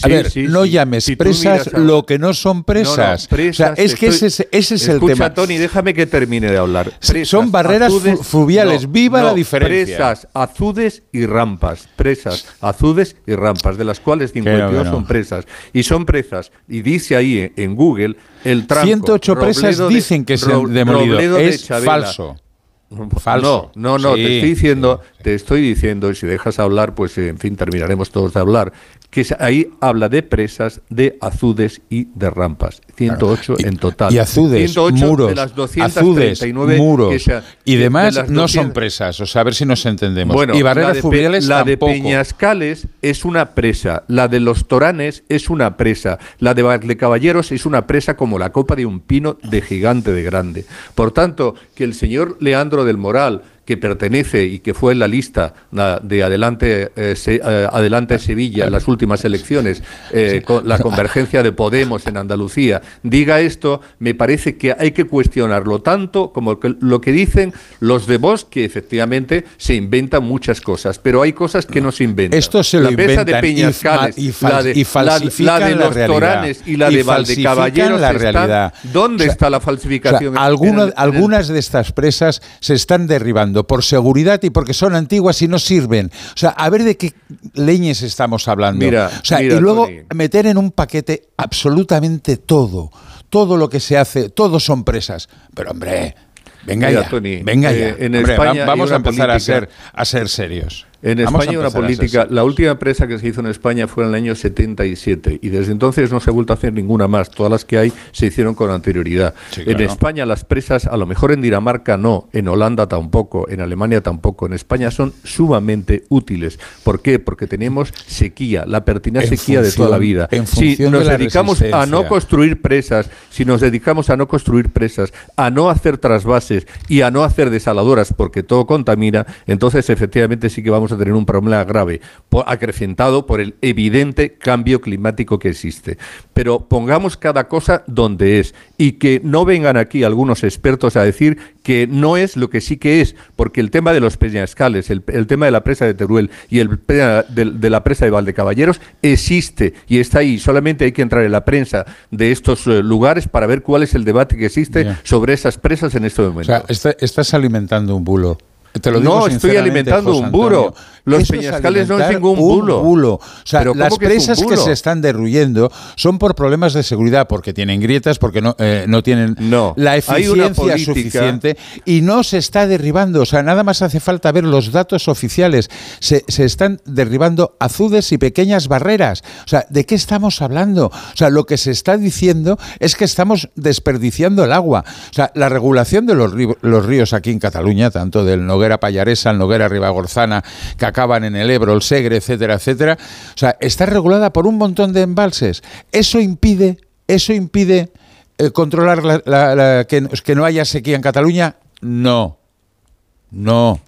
[SPEAKER 7] a ver, no llames presas lo que no son presas. o sea, es que ese, ese es el tema.
[SPEAKER 5] Tony, déjame que termine de hablar.
[SPEAKER 7] son barreras fluviales. Viva la diferencia.
[SPEAKER 5] Presas, azudes y rampas. Presas, azudes y rampas, de las cuales 52 son presas. Y son presas. Y dice ahí en Google el tramo.
[SPEAKER 7] 108 presas dicen que se han demolido. Es falso. *laughs*
[SPEAKER 5] Falso. No, no, no, te estoy diciendo, te estoy diciendo, y si dejas hablar, pues en fin, terminaremos todos de hablar, que ahí habla de presas, de azudes y de rampas. 108 en total.
[SPEAKER 7] Y azudes, muros, de las 239 muros y demás no son presas. O sea, a ver si nos entendemos.
[SPEAKER 5] Bueno,
[SPEAKER 7] y
[SPEAKER 5] barreras la de, La de Peñascales es una presa. La de los Toranes es una presa. La de Caballeros es una presa como la copa de un pino de gigante de grande. Por tanto, que el señor Leandro del Moral que pertenece y que fue en la lista de Adelante, eh, eh, Adelante Sevilla en las últimas elecciones, eh, con la convergencia de Podemos en Andalucía, diga esto, me parece que hay que cuestionarlo tanto como lo que dicen los de Vox, que efectivamente se inventan muchas cosas, pero hay cosas que no se inventan.
[SPEAKER 7] Esto se lo
[SPEAKER 5] la
[SPEAKER 7] pesa
[SPEAKER 5] de Peñascales,
[SPEAKER 7] y, la de,
[SPEAKER 5] la, de los Toranes y la de Valdecaballeros,
[SPEAKER 7] la realidad.
[SPEAKER 5] ¿dónde está la falsificación?
[SPEAKER 7] algunas de estas presas se están derribando por seguridad y porque son antiguas y no sirven. O sea, a ver de qué leñes estamos hablando.
[SPEAKER 5] Mira,
[SPEAKER 7] o sea, y luego meter en un paquete absolutamente todo. Todo lo que se hace, todos son presas. Pero hombre, venga ya. venga ya. Eh, en España vamos a empezar a ser, a ser serios.
[SPEAKER 5] En España una política, la última empresa que se hizo en España fue en el año 77 y desde entonces no se ha vuelto a hacer ninguna más. Todas las que hay se hicieron con anterioridad. En España las presas, a lo mejor en Dinamarca no, en Holanda tampoco, en Alemania tampoco. En España son sumamente útiles. ¿Por qué? Porque tenemos sequía, la pertinaz sequía de toda la vida. si nos dedicamos a no construir presas, si nos dedicamos a no construir presas, a no hacer trasvases y a no hacer desaladoras porque todo contamina, entonces efectivamente sí que vamos a tener un problema grave, acrecentado por el evidente cambio climático que existe. Pero pongamos cada cosa donde es y que no vengan aquí algunos expertos a decir que no es lo que sí que es, porque el tema de los peñascales, el, tema de la presa de Teruel y el de, de, la presa de Valdecaballeros existe y está ahí. Solamente hay que entrar en la prensa de estos eh, lugares para ver cuál es el debate que existe sobre esas presas en este momento.
[SPEAKER 7] O sea, estás alimentando un bulo
[SPEAKER 5] no, estoy alimentando un buro. Los peñascales no es ningún bulo.
[SPEAKER 7] bulo. O sea, las presas que, se están derruyendo son por problemas de seguridad, porque tienen grietas, porque no, eh, no tienen la eficiencia suficiente y no se está derribando. O sea, nada más hace falta ver los datos oficiales. Se, se están derribando azudes y pequeñas barreras. O sea, ¿de qué estamos hablando? O sea, lo que se está diciendo es que estamos desperdiciando el agua. O sea, la regulación de los, los ríos aquí en Cataluña, tanto del Noguera Payaresa, el Noguera Ribagorzana, que acaban en el Ebro, el Segre, etcétera, etcétera. O sea, está regulada por un montón de embalses. Eso impide, eso impide eh, controlar la, que, que no haya sequía en Cataluña. No, no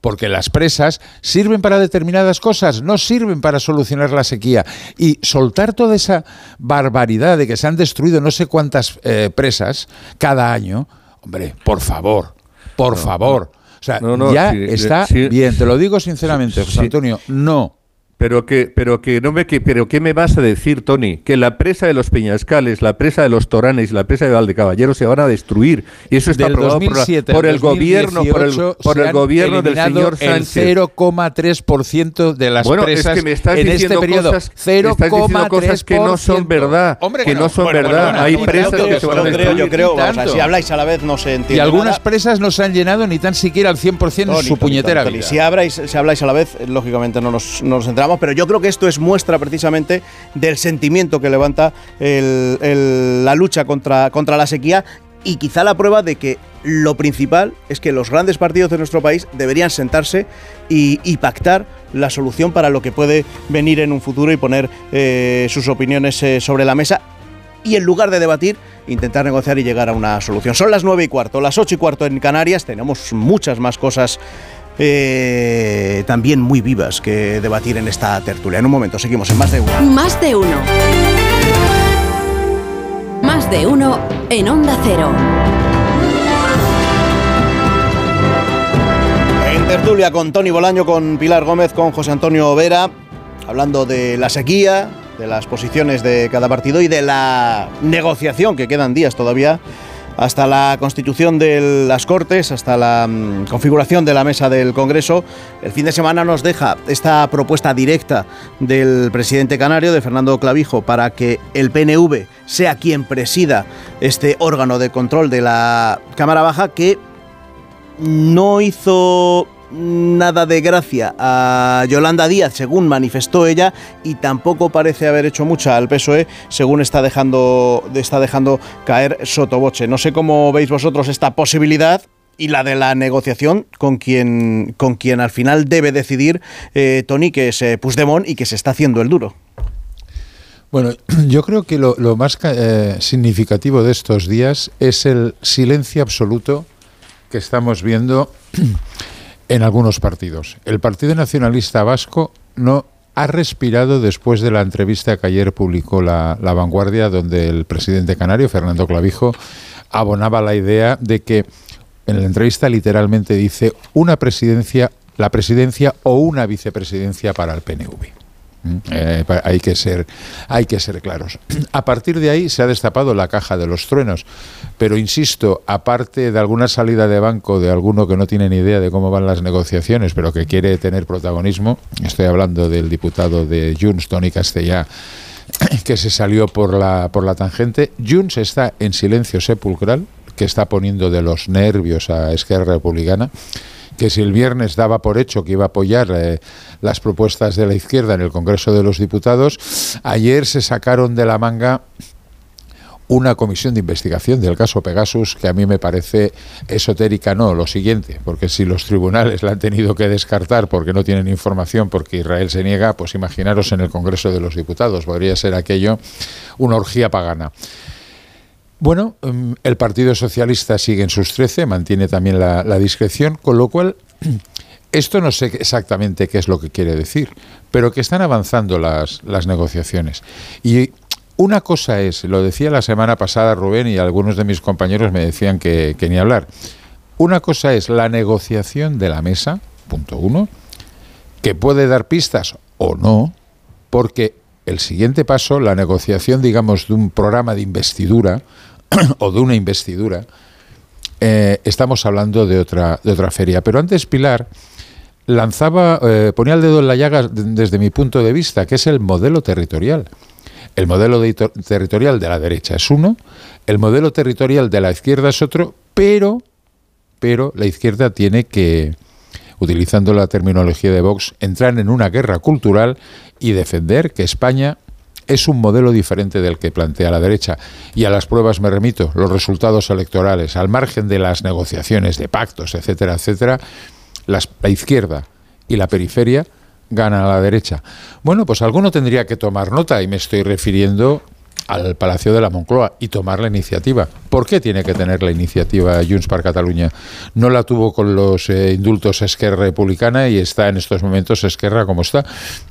[SPEAKER 7] porque las presas sirven para determinadas cosas, no sirven para solucionar la sequía. Y soltar toda esa barbaridad de que se han destruido no sé cuántas eh, presas cada año, Hombre, por favor, por favor. Sea,
[SPEAKER 5] No, no,
[SPEAKER 7] ya
[SPEAKER 5] sí,
[SPEAKER 7] está
[SPEAKER 5] sí.
[SPEAKER 7] bien, te lo digo sinceramente, José. Antonio, no.
[SPEAKER 5] Pero que, pero que no me, que, pero qué me vas a decir, Tony, que la presa de los Peñascales, la presa de los Toranes, la presa de Valdecaballeros se van a destruir y eso está
[SPEAKER 7] Del
[SPEAKER 5] aprobado por, la-
[SPEAKER 7] 2007
[SPEAKER 5] por el gobierno, por el,
[SPEAKER 7] 2018
[SPEAKER 5] por el gobierno del señor Sánchez.
[SPEAKER 7] El 0,3% de las
[SPEAKER 5] bueno,
[SPEAKER 7] presas
[SPEAKER 5] es que me estás
[SPEAKER 7] en este
[SPEAKER 5] diciendo
[SPEAKER 7] periodo.
[SPEAKER 5] cosas, me estás diciendo cosas que no son
[SPEAKER 7] 0,3%.
[SPEAKER 5] verdad,
[SPEAKER 7] Hombre,
[SPEAKER 5] que no son
[SPEAKER 7] Bueno,
[SPEAKER 5] verdad.
[SPEAKER 7] perdona,
[SPEAKER 5] Hay
[SPEAKER 7] no,
[SPEAKER 5] presas
[SPEAKER 7] pero
[SPEAKER 5] que se van a
[SPEAKER 1] yo creo,
[SPEAKER 5] destruir.
[SPEAKER 1] yo creo,
[SPEAKER 7] y
[SPEAKER 1] o sea, si habláis a la vez no se entiende
[SPEAKER 7] Y algunas
[SPEAKER 1] nada.
[SPEAKER 7] presas no se han llenado ni tan siquiera al 100% en
[SPEAKER 1] Tony,
[SPEAKER 7] su
[SPEAKER 1] Tony,
[SPEAKER 7] puñetera
[SPEAKER 1] Tony, Tony.
[SPEAKER 7] vida.
[SPEAKER 1] Si, habláis, si habláis a la vez, lógicamente no nos, no pero yo creo que esto es muestra precisamente del sentimiento que levanta la lucha contra, contra la sequía y quizá la prueba de que lo principal es que los grandes partidos de nuestro país deberían sentarse y, y pactar la solución para lo que puede venir en un futuro y poner eh, sus opiniones eh, sobre la mesa y en lugar de debatir, intentar negociar y llegar a una solución. Son las 9 y cuarto, las 8 y cuarto en Canarias, tenemos muchas más cosas eh, también muy vivas que debatir en esta tertulia. En un momento, seguimos en más de uno.
[SPEAKER 4] Más de uno. Más de uno en Onda Cero.
[SPEAKER 1] En tertulia con Tony Bolaño, con Pilar Gómez, con José Antonio Vera, hablando de la sequía, de las posiciones de cada partido y de la negociación, que quedan días todavía, hasta la constitución de las Cortes, hasta la mm, configuración de la mesa del Congreso. El fin de semana nos deja esta propuesta directa del presidente canario, de Fernando Clavijo, para que el PNV sea quien presida este órgano de control de la Cámara Baja, que no hizo nada de gracia a Yolanda Díaz, según manifestó ella, y tampoco parece haber hecho mucha al PSOE, según está dejando, está dejando caer Sotoboche. No sé cómo veis vosotros esta posibilidad. Y la de la negociación con quien, con quien al final debe decidir eh, Tony, que es eh, y que se está haciendo el duro.
[SPEAKER 7] Bueno, *clears throat* yo creo que lo, más eh, significativo de estos días es el silencio absoluto que estamos viendo *clears throat* en algunos partidos. El Partido Nacionalista Vasco no ha respirado después de la entrevista que ayer publicó la, Vanguardia, donde el presidente canario, Fernando Clavijo, abonaba la idea de que en la entrevista literalmente dice una presidencia, la presidencia o una vicepresidencia para el PNV. Eh, pa- hay que ser hay que ser claros. *clears throat* A partir de ahí se ha destapado la caja de los truenos, pero insisto, aparte de alguna salida de banco de alguno que no tiene ni idea de cómo van las negociaciones, pero que quiere tener protagonismo, estoy hablando del diputado de Junts, Tony Castellá, *clears throat* que se salió por la por la tangente. Junts está en silencio sepulcral, que está poniendo de los nervios a Esquerra Republicana que si el viernes daba por hecho que iba a apoyar eh, las propuestas de la izquierda en el Congreso de los Diputados, ayer se sacaron de la manga una comisión de investigación del caso Pegasus que a mí me parece esotérica, no, lo siguiente, porque si los tribunales la han tenido que descartar porque no tienen información, porque Israel se niega, pues imaginaros en el Congreso de los Diputados, podría ser aquello una orgía pagana. Bueno, mm, el Partido Socialista sigue en sus 13, mantiene también la, la discreción, con lo cual *clears throat* esto no sé exactamente qué es lo que quiere decir, pero que están avanzando las, las negociaciones. Y una cosa es, lo decía la semana pasada Rubén y algunos de mis compañeros me decían que, que ni hablar, una cosa es la negociación de la mesa, punto uno, que puede dar pistas o no, porque el siguiente paso, la negociación, digamos, de un programa de investidura *coughs* o de una investidura, eh, estamos hablando de otra, de otra feria. Pero antes Pilar lanzaba, eh, ponía el dedo en la llaga de- desde mi punto de vista, que es el modelo territorial. El modelo de- territorial de la derecha es uno, el modelo territorial de la izquierda es otro, pero, pero la izquierda tiene que, utilizando la terminología de Vox, entrar en una guerra cultural y defender que España es un modelo diferente del que plantea la derecha. Y a las pruebas me remito, los resultados electorales, al margen de las negociaciones de pactos, etcétera, etcétera, las- la izquierda y la periferia ganan a la derecha. Bueno, pues alguno tendría que tomar nota y me estoy refiriendo al Palacio de la Moncloa y tomar la iniciativa. ¿Por qué tiene que tener la iniciativa Junts per Catalunya? No la tuvo con los eh, indultos Esquerra Republicana y está en estos momentos Esquerra como está.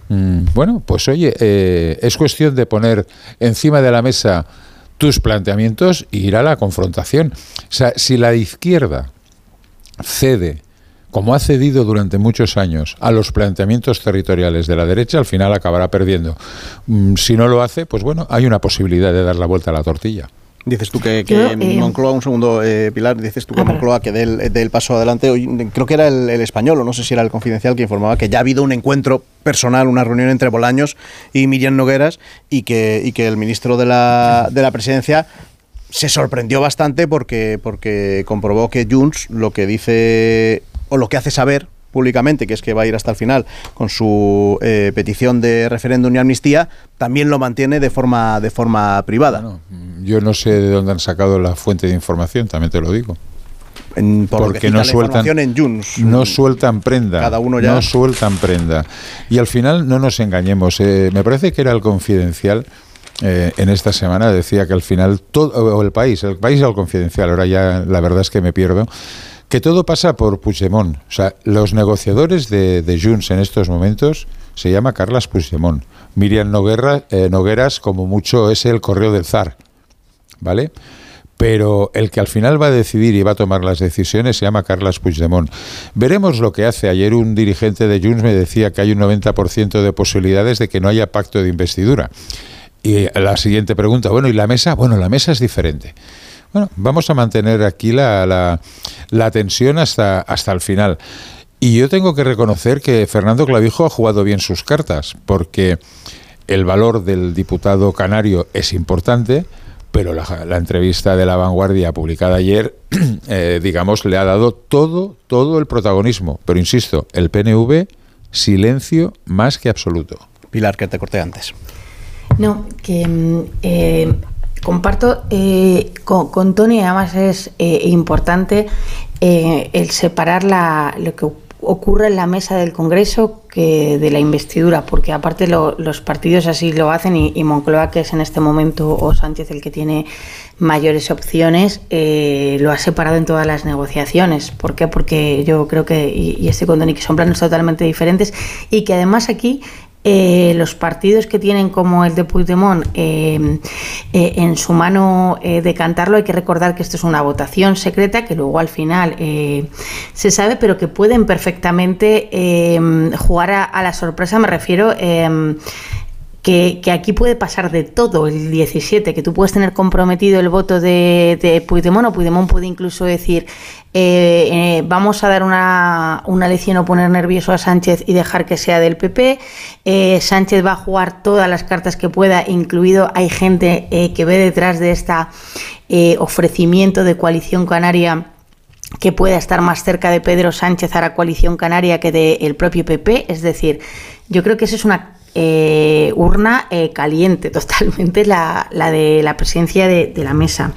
[SPEAKER 7] Mm, bueno, pues oye, eh, es cuestión de poner encima de la mesa tus planteamientos e ir a la confrontación. O sea, si la izquierda cede como ha cedido durante muchos años a los planteamientos territoriales de la derecha, al final acabará perdiendo. Mm, si no lo hace, pues bueno, hay una posibilidad de dar la vuelta a la tortilla.
[SPEAKER 1] Dices tú que, que
[SPEAKER 6] eh,
[SPEAKER 1] Moncloa, un segundo, eh, Pilar, dices tú que
[SPEAKER 6] Ah.
[SPEAKER 1] Moncloa que dé el, dé el paso adelante. Hoy, creo que era el, el español, o no sé si era el confidencial, que informaba que ya ha habido un encuentro personal, una reunión entre Bolaños y Miriam Nogueras, y que, y que el ministro de la, de la presidencia se sorprendió bastante porque, porque comprobó que Junts lo que dice, o lo que hace saber públicamente, que es que va a ir hasta el final con su eh, petición de referéndum y amnistía, también lo mantiene de forma, de forma privada.
[SPEAKER 7] Bueno, mm, yo no sé de dónde han sacado la fuente de información, también te lo digo.
[SPEAKER 1] En- por
[SPEAKER 7] porque no sueltan,
[SPEAKER 1] en Junts.
[SPEAKER 7] no sueltan prenda.
[SPEAKER 1] Cada uno ya-
[SPEAKER 7] No sueltan prenda. Y al final, no nos engañemos, eh, me parece que era el confidencial. eh, en esta semana decía que al final todo o el país, el país era el confidencial, ahora ya la verdad es que me pierdo, que todo pasa por Puigdemont. O sea, los negociadores de, de Junts en estos momentos se llama Carlas Puigdemont. Miriam Noguera, eh, Nogueras, como mucho, es el correo del zar. ¿Vale? Pero el que al final va a decidir y va a tomar las decisiones se llama Carles Puigdemont. Veremos lo que hace. Ayer un dirigente de Junts me decía que hay un 90% de posibilidades de que no haya pacto de investidura. Y la siguiente pregunta, bueno, ¿y la mesa? Bueno, la mesa es diferente. Bueno, vamos a mantener aquí la, la, la tensión hasta, hasta el final. Y yo tengo que reconocer que Fernando Clavijo ha jugado bien sus cartas, porque el valor del diputado canario es importante, pero la, la entrevista de La Vanguardia publicada ayer, *clears throat* eh, digamos, le ha dado todo, todo el protagonismo. Pero insisto, el PNV, silencio más que absoluto.
[SPEAKER 1] Pilar, que te corté antes.
[SPEAKER 6] No, que mm, eh, comparto eh, con, con Tony, además es eh, importante eh, el separar la, lo que ocurre en la mesa del Congreso que de la investidura, porque aparte lo- los partidos así lo hacen y, y Moncloa, que es en este momento, o Sánchez el que tiene mayores opciones, eh, lo ha separado en todas las negociaciones. ¿Por qué? Porque yo creo que, y, y estoy con Tony, que son planes totalmente diferentes y que además aquí eh, los partidos que tienen como el de Puigdemont eh, eh, en su mano eh, decantarlo, hay que recordar que esto es una votación secreta que luego al final eh, se sabe, pero que pueden perfectamente eh, jugar a, a la sorpresa, me refiero. Que, aquí puede pasar de todo el 17, que tú puedes tener comprometido el voto de, de Puigdemont o Puigdemont puede incluso decir eh, eh, vamos a dar una, una lección o poner nervioso a Sánchez y dejar que sea del PP. Eh, Sánchez va a jugar todas las cartas que pueda, incluido hay gente que ve detrás de esta eh, ofrecimiento de coalición canaria que pueda estar más cerca de Pedro Sánchez a la coalición canaria que del propio PP. Es decir, yo creo que esa es una eh, urna eh, caliente *laughs* totalmente, la, la de la presidencia de, la mesa.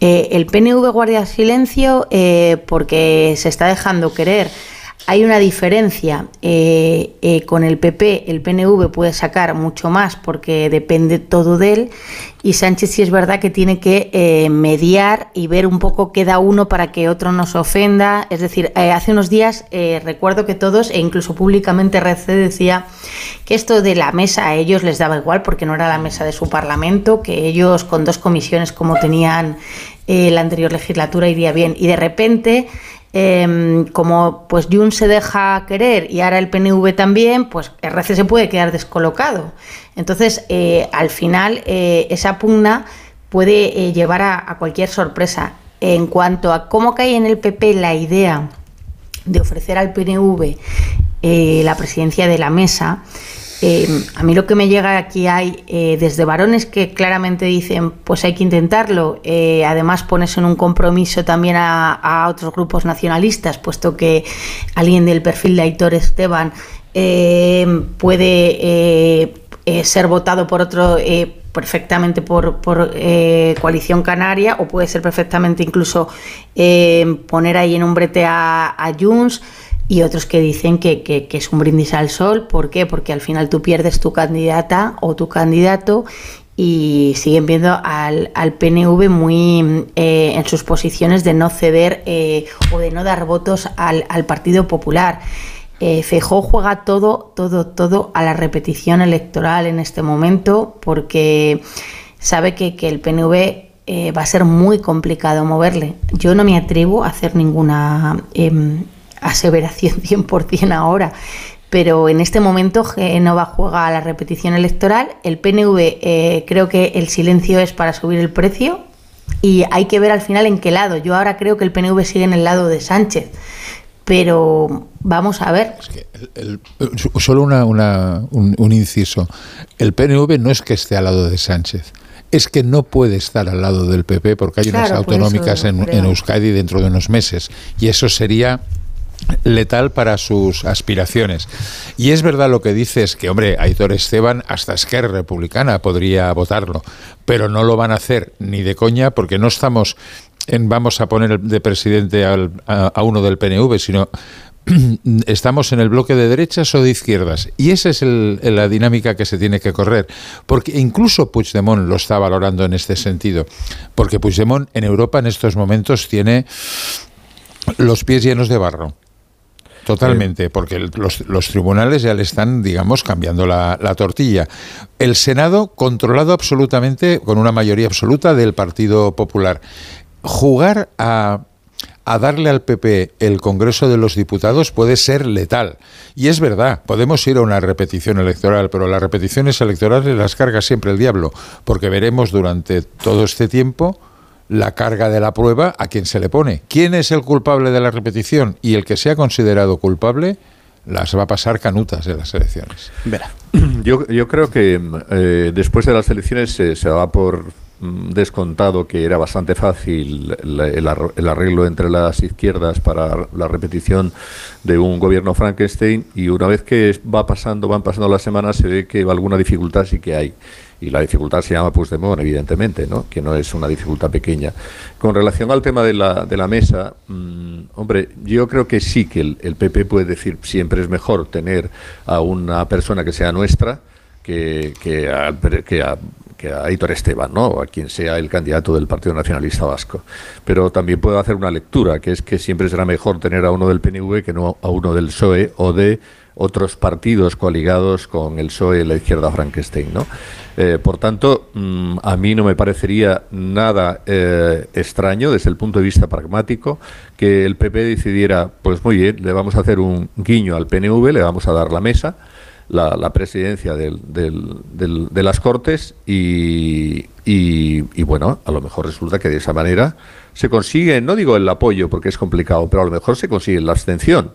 [SPEAKER 6] Eh, el PNV guardia silencio porque se está dejando querer. Hay una diferencia eh, eh, con el PP, el PNV puede sacar mucho más porque depende todo de él y Sánchez sí es verdad que tiene que eh, mediar y ver un poco qué da uno para que otro no ofenda. Es decir, hace unos días recuerdo que todos, e incluso públicamente RC decía que esto de la mesa a ellos les daba igual porque no era la mesa de su parlamento, que ellos con dos comisiones como tenían eh, la anterior legislatura iría bien y de repente eh, como pues Jun se deja querer y ahora el PNV también, pues RC se puede quedar descolocado. Entonces, eh, al final, eh, esa pugna puede eh, llevar a, cualquier sorpresa. En cuanto a cómo cae en el PP la idea de ofrecer al PNV la presidencia de la mesa, eh, a mí lo que me llega aquí hay eh, desde varones que claramente dicen pues hay que intentarlo, eh, además pones en un compromiso también a, otros grupos nacionalistas, puesto que alguien del perfil de Aitor Esteban puede ser votado por otro perfectamente por, coalición canaria o puede ser perfectamente incluso poner ahí en un brete a, a Junts y otros que dicen que, que- es un brindis al sol. ¿Por qué? Porque al final tú pierdes tu candidata o tu candidato y siguen viendo al, al PNV muy eh, en sus posiciones de no ceder eh, o de no dar votos al, al Partido Popular. Eh, juega todo, todo, todo a la repetición electoral en este momento porque sabe que, que el PNV eh, va a ser muy complicado moverle. Yo no me atrevo a hacer ninguna em, aseveración *laughs* 100% ahora, pero en este momento Genova juega a la repetición electoral. El PNV eh, creo que el silencio es para subir el precio y hay que ver al final en qué lado. Yo ahora creo que el PNV sigue en el lado de Sánchez, pero vamos a ver.
[SPEAKER 7] solo un, inciso. El PNV no es que esté al lado de Sánchez. Es que no puede estar al lado del PP porque hay unas autonómicas en, en Euskadi dentro de unos meses. Y eso sería letal para sus aspiraciones. Y es verdad lo que dices, que hombre, Aitor Esteban hasta Esquerra Republicana podría votarlo, pero no lo van a hacer ni de coña porque no estamos en vamos a poner de presidente a, uno del PNV, sino *clears throat* estamos en el bloque de derechas o de izquierdas. Y esa es la dinámica que se tiene que correr. Porque incluso Puigdemont lo está valorando en este sentido. Porque Puigdemont en Europa en estos momentos tiene los pies llenos de barro. Totalmente, porque los, tribunales ya le están, digamos, cambiando la, tortilla. El Senado controlado absolutamente, con una mayoría absoluta del Partido Popular. Jugar a, a darle al PP el Congreso de los Diputados puede ser letal. Y es verdad, podemos ir a una repetición electoral, pero las repeticiones electorales las carga siempre el diablo, porque veremos durante todo este tiempo la carga de la prueba a quien se le pone. ¿Quién es el culpable de la repetición? Y el que sea considerado culpable las va a pasar canutas de las elecciones. *clears throat*
[SPEAKER 5] Yo, yo creo que eh, después de las elecciones se va por mm, descontado que era bastante fácil el, arreglo entre las izquierdas para la repetición de un gobierno Frankenstein y una vez que va pasando, van pasando las semanas se ve que alguna dificultad sí que hay y la dificultad se llama Puigdemont, evidentemente, ¿no? que no es una dificultad pequeña. Con relación al tema de la, de la mesa, mm, hombre, yo creo que sí que el, PP puede decir siempre es mejor tener a una persona que sea nuestra que, que, a, que a Héctor Esteban, ¿no? a quien sea el candidato del Partido Nacionalista Vasco. Pero también puedo hacer una lectura, que es que siempre será mejor tener a uno del PNV que no a uno del PSOE o de otros partidos coligados con el PSOE y la izquierda Frankenstein. ¿no? Eh, por tanto, mm, a mí no me parecería nada eh, extraño desde el punto de vista pragmático que el PP decidiera, pues muy bien, le vamos a hacer un guiño al PNV, le vamos a dar la mesa, la, presidencia del, de las Cortes y, y, bueno, a lo mejor resulta que de esa manera se consigue, no digo el apoyo porque es complicado, pero a lo mejor se consigue la abstención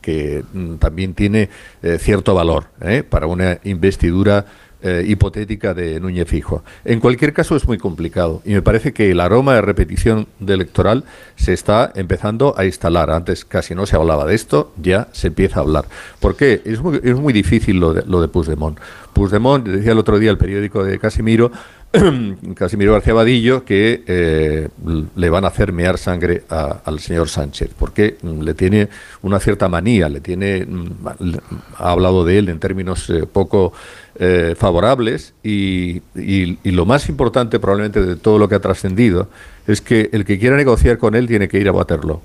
[SPEAKER 5] que mm, también tiene eh, cierto valor para una investidura eh, hipotética de Núñez Fijo. En cualquier caso es muy complicado y me parece que el aroma de repetición de electoral se está empezando a instalar. Antes casi no se hablaba de esto, ya se empieza a hablar. ¿Por qué? Es muy, es muy difícil lo de, lo de Puigdemont. Puigdemont, decía el otro día el periódico de Casimiro, *clears throat* Casimiro García Vadillo que eh, le van a hacer mear sangre al señor Sánchez, porque le tiene una cierta manía, le tiene ha hablado de él en términos eh, poco eh, favorables y, y, lo más importante probablemente de todo lo que ha trascendido es que el que quiera negociar con él tiene que ir a Waterloo.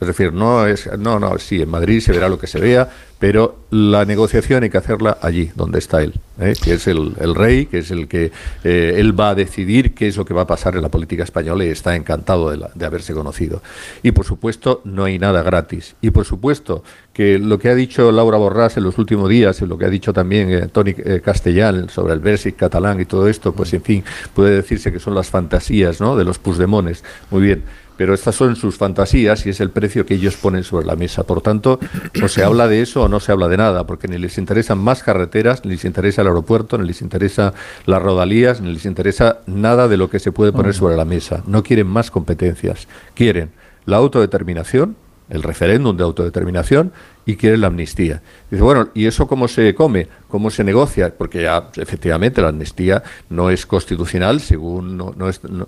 [SPEAKER 5] Es decir, no es, no, no, sí, en Madrid se verá lo que se vea, pero la negociación hay que hacerla allí, donde está él, ¿eh? que es el, rey, que es el que eh, él va a decidir qué es lo que va a pasar en la política española y está encantado de, de, haberse conocido. Y por supuesto, no hay nada gratis. Y por supuesto que lo que ha dicho Laura Borrás en los últimos días, y lo que ha dicho también eh, Tony Castellán sobre el Bersic catalán y todo esto, pues en fin, puede decirse que son las fantasías ¿no? de los pusdemones. Muy bien pero estas son sus fantasías y es el precio que ellos ponen sobre la mesa. Por tanto, o se habla de eso o no se habla de nada, porque ni les interesan más carreteras, ni les interesa el aeropuerto, ni les interesa las rodalías, ni les interesa nada de lo que se puede poner sobre la mesa. No quieren más competencias, quieren la autodeterminación, el referéndum de autodeterminación y quiere la amnistía. Dice, bueno, ¿y eso cómo se come? ¿Cómo se negocia? Porque ya efectivamente la amnistía no es constitucional, según no,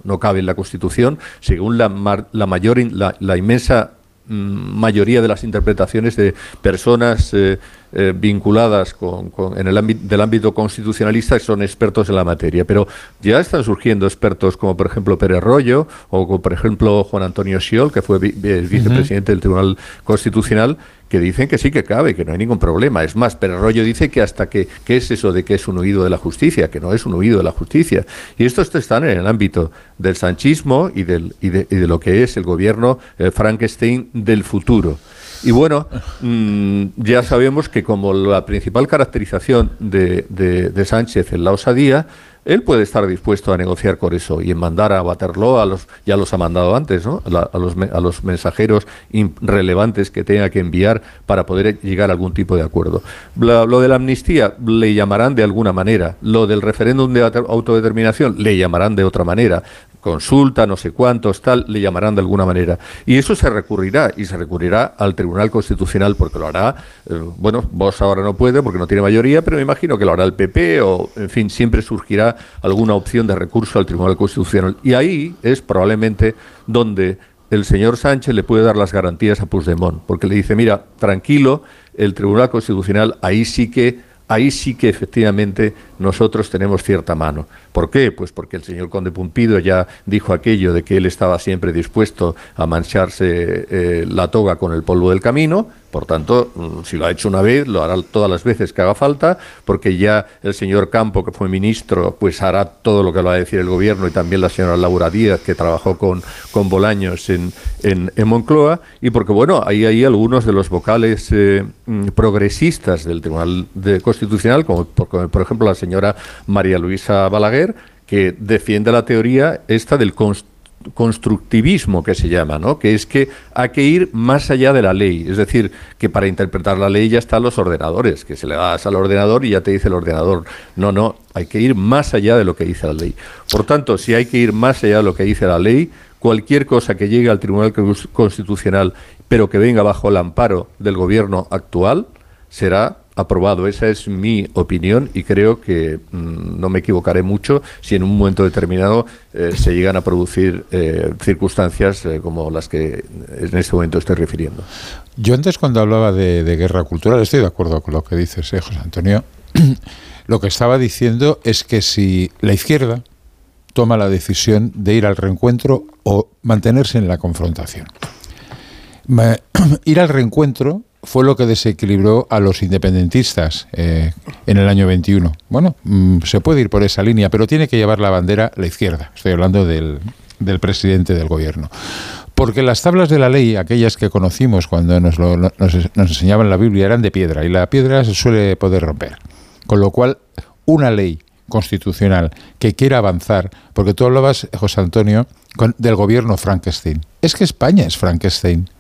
[SPEAKER 5] no, cabe en la Constitución, según la, la mayor, la, la inmensa Mm, mayoría de las interpretaciones de personas eh, eh, vinculadas con, en el ámbito del ámbito constitucionalista que son expertos en la materia. Pero ya están surgiendo expertos como por ejemplo Pérez Rollo o como por ejemplo Juan Antonio Schiol, que fue vicepresidente del Tribunal Constitucional, que dicen que sí que cabe, que no hay ningún problema. Es más, pero Rollo dice que hasta que, ¿qué es eso de que es un huido de la justicia? Que no es un huido de la justicia. Y esto están en el ámbito del sanchismo y, del, y, de, lo que es el gobierno eh, Frankenstein del futuro. Y bueno, mm, ya sabemos que como la principal caracterización de, de Sánchez en la osadía él puede estar dispuesto a negociar con eso y en mandar a Waterloo, a los, ya los ha mandado antes, ¿no? a, los, a los mensajeros relevantes que tenga que enviar para poder llegar a algún tipo de acuerdo. lo de la amnistía le llamarán de alguna manera, lo del referéndum de autodeterminación le llamarán de otra manera consulta, no sé cuántos, tal, le llamarán de alguna manera. Y eso se recurrirá, y se recurrirá al Tribunal Constitucional, porque lo hará, eh, bueno, vos ahora no puede porque no tiene mayoría, pero me imagino que lo hará el PP, o, en fin, siempre surgirá alguna opción de recurso al Tribunal Constitucional. Y ahí es probablemente donde el señor Sánchez le puede dar las garantías a Puigdemont, porque le dice, mira, tranquilo, el Tribunal Constitucional ahí sí que ahí sí que efectivamente nosotros tenemos cierta mano. ¿Por qué? Pues porque el señor conde Pumpido ya dijo aquello de que él estaba siempre dispuesto a mancharse eh, la toga con el polvo del camino, por tanto, mm, si lo ha hecho una vez, lo hará todas las veces que haga falta, porque ya el señor Campo, que fue ministro, pues hará todo lo que va a decir el gobierno y también la señora Laura Díaz, que trabajó con, con Bolaños en, en, Moncloa, y porque, bueno, hay ahí algunos de los vocales eh, mm, progresistas del Tribunal Constitucional, como por, por ejemplo la señora María Luisa Balaguer, que defiende la teoría esta del constructivismo que se llama, ¿no? Que es que hay que ir más allá de la ley, es decir, que para interpretar la ley ya están los ordenadores, que se le das al ordenador y ya te dice el ordenador. No, no, hay que ir más allá de lo que dice la ley. Por tanto, si hay que ir más allá de lo que dice la ley, cualquier cosa que llegue al Tribunal Constitucional, pero que venga bajo el amparo del gobierno actual, será aprobado. Esa es mi opinión y creo que mm, no me equivocaré mucho si en un momento determinado eh, se llegan a producir eh, circunstancias eh, como las que en este momento estoy refiriendo.
[SPEAKER 7] Yo antes cuando hablaba de, guerra cultural, estoy de acuerdo con lo que dices, José Antonio. *clears throat* lo que estaba diciendo es que si la izquierda toma la decisión de ir al reencuentro o mantenerse en la confrontación. *clears throat* ir al reencuentro fue lo que desequilibró a los independentistas eh, en el año 21. Bueno, mm, se puede ir por esa línea, pero tiene que llevar la bandera la izquierda. Estoy hablando del, del presidente del gobierno. Porque las tablas de la ley, aquellas que conocimos cuando nos, nos, nos enseñaban la Biblia, eran de piedra y la piedra se suele poder romper. Con lo cual, una ley constitucional que quiera avanzar, porque tú hablabas, José Antonio, con, del gobierno Frankenstein. Es que España es Frankenstein.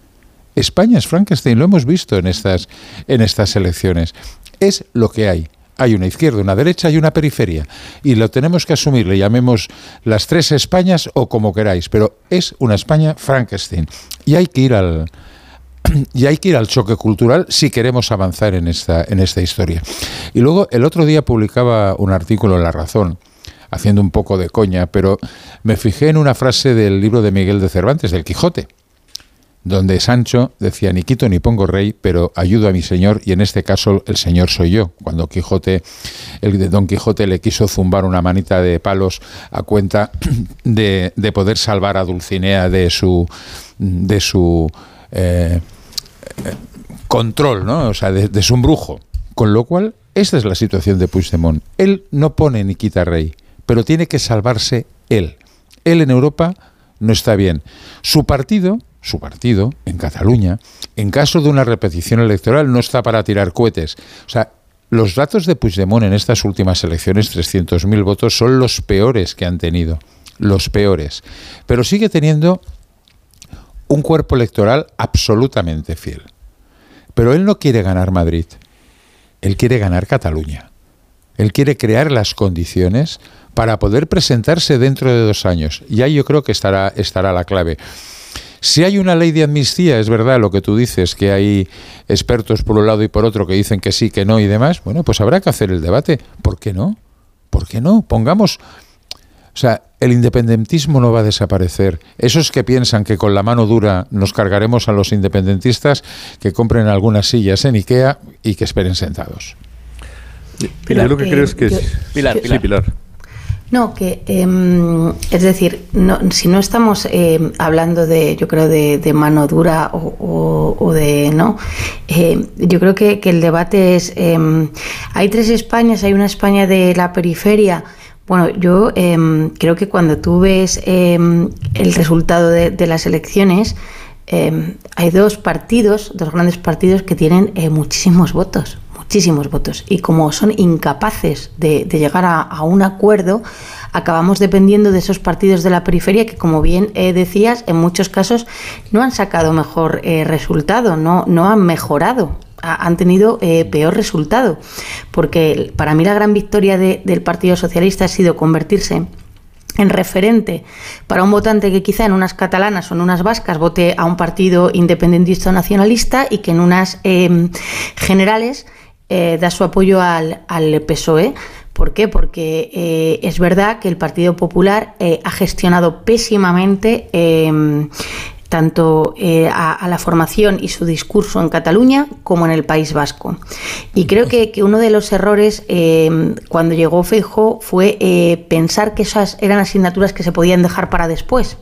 [SPEAKER 7] España es Frankenstein, lo hemos visto en estas, en estas elecciones. Es lo que hay. Hay una izquierda, una derecha y una periferia. Y lo tenemos que asumir, le llamemos las tres Españas o como queráis, pero es una España Frankenstein. Y hay que ir al, *clears throat* y hay que ir al choque cultural si queremos avanzar en esta, en esta historia. Y luego el otro día publicaba un artículo en La Razón, haciendo un poco de coña, pero me fijé en una frase del libro de Miguel de Cervantes, del Quijote donde Sancho decía ni quito ni pongo rey, pero ayudo a mi señor y en este caso el señor soy yo. Cuando Quijote, el de Don Quijote le quiso zumbar una manita de palos a cuenta *clears throat* de, poder salvar a Dulcinea de su de su eh, control, ¿no? O sea, de, de su embrujo. Con lo cual, esta es la situación de Puigdemont. Él no pone ni quita rey, pero tiene que salvarse él. Él en Europa no está bien. Su partido su partido, en Cataluña, en caso de una repetición electoral, no está para tirar cohetes. O sea, los datos de Puigdemont en estas últimas elecciones, 300.000 votos, son los peores que han tenido. Los peores. Pero sigue teniendo un cuerpo electoral absolutamente fiel. Pero él no quiere ganar Madrid. Él quiere ganar Cataluña. Él quiere crear las condiciones para poder presentarse dentro de dos años. Y ahí yo creo que estará, estará la clave. Si hay una ley de amnistía, es verdad lo que tú dices, que hay expertos por un lado y por otro que dicen que sí, que no y demás, bueno, pues habrá que hacer el debate. ¿Por qué no? ¿Por qué no? Pongamos... O sea, el independentismo no va a desaparecer. Esos que piensan que con la mano dura nos cargaremos a los independentistas, que compren algunas sillas en Ikea y que esperen sentados.
[SPEAKER 5] Pilar, lo que creo es que...
[SPEAKER 6] Pilar,
[SPEAKER 5] Pilar.
[SPEAKER 6] No, que em, es decir, no, si no estamos em, hablando de, yo creo, de, mano dura o, de no, eh, yo creo que, el debate es, hay tres Españas, hay una España de la periferia. Bueno, yo creo que cuando tú ves el resultado de, de las elecciones, hay dos partidos, dos grandes partidos que tienen eh, muchísimos votos muchísimos votos. Y como son incapaces de, llegar a, un acuerdo, acabamos dependiendo de esos partidos de la periferia que, como bien eh, decías, en muchos casos no han sacado mejor eh, resultado, no, no han mejorado han tenido eh, peor resultado, porque para mí la gran victoria del Partido Socialista ha sido convertirse en referente para un votante que quizá en unas catalanas o en unas vascas vote a un partido independentista o nacionalista y que en unas generales eh, da su apoyo al, PSOE. ¿Por qué? Porque eh, es verdad que el Partido Popular eh, ha gestionado pésimamente tanto eh, a, la formación y su discurso en Cataluña como en el País Vasco. Y creo que, uno de los errores eh, cuando llegó Feijo fue eh, pensar que esas eran asignaturas que se podían dejar para después.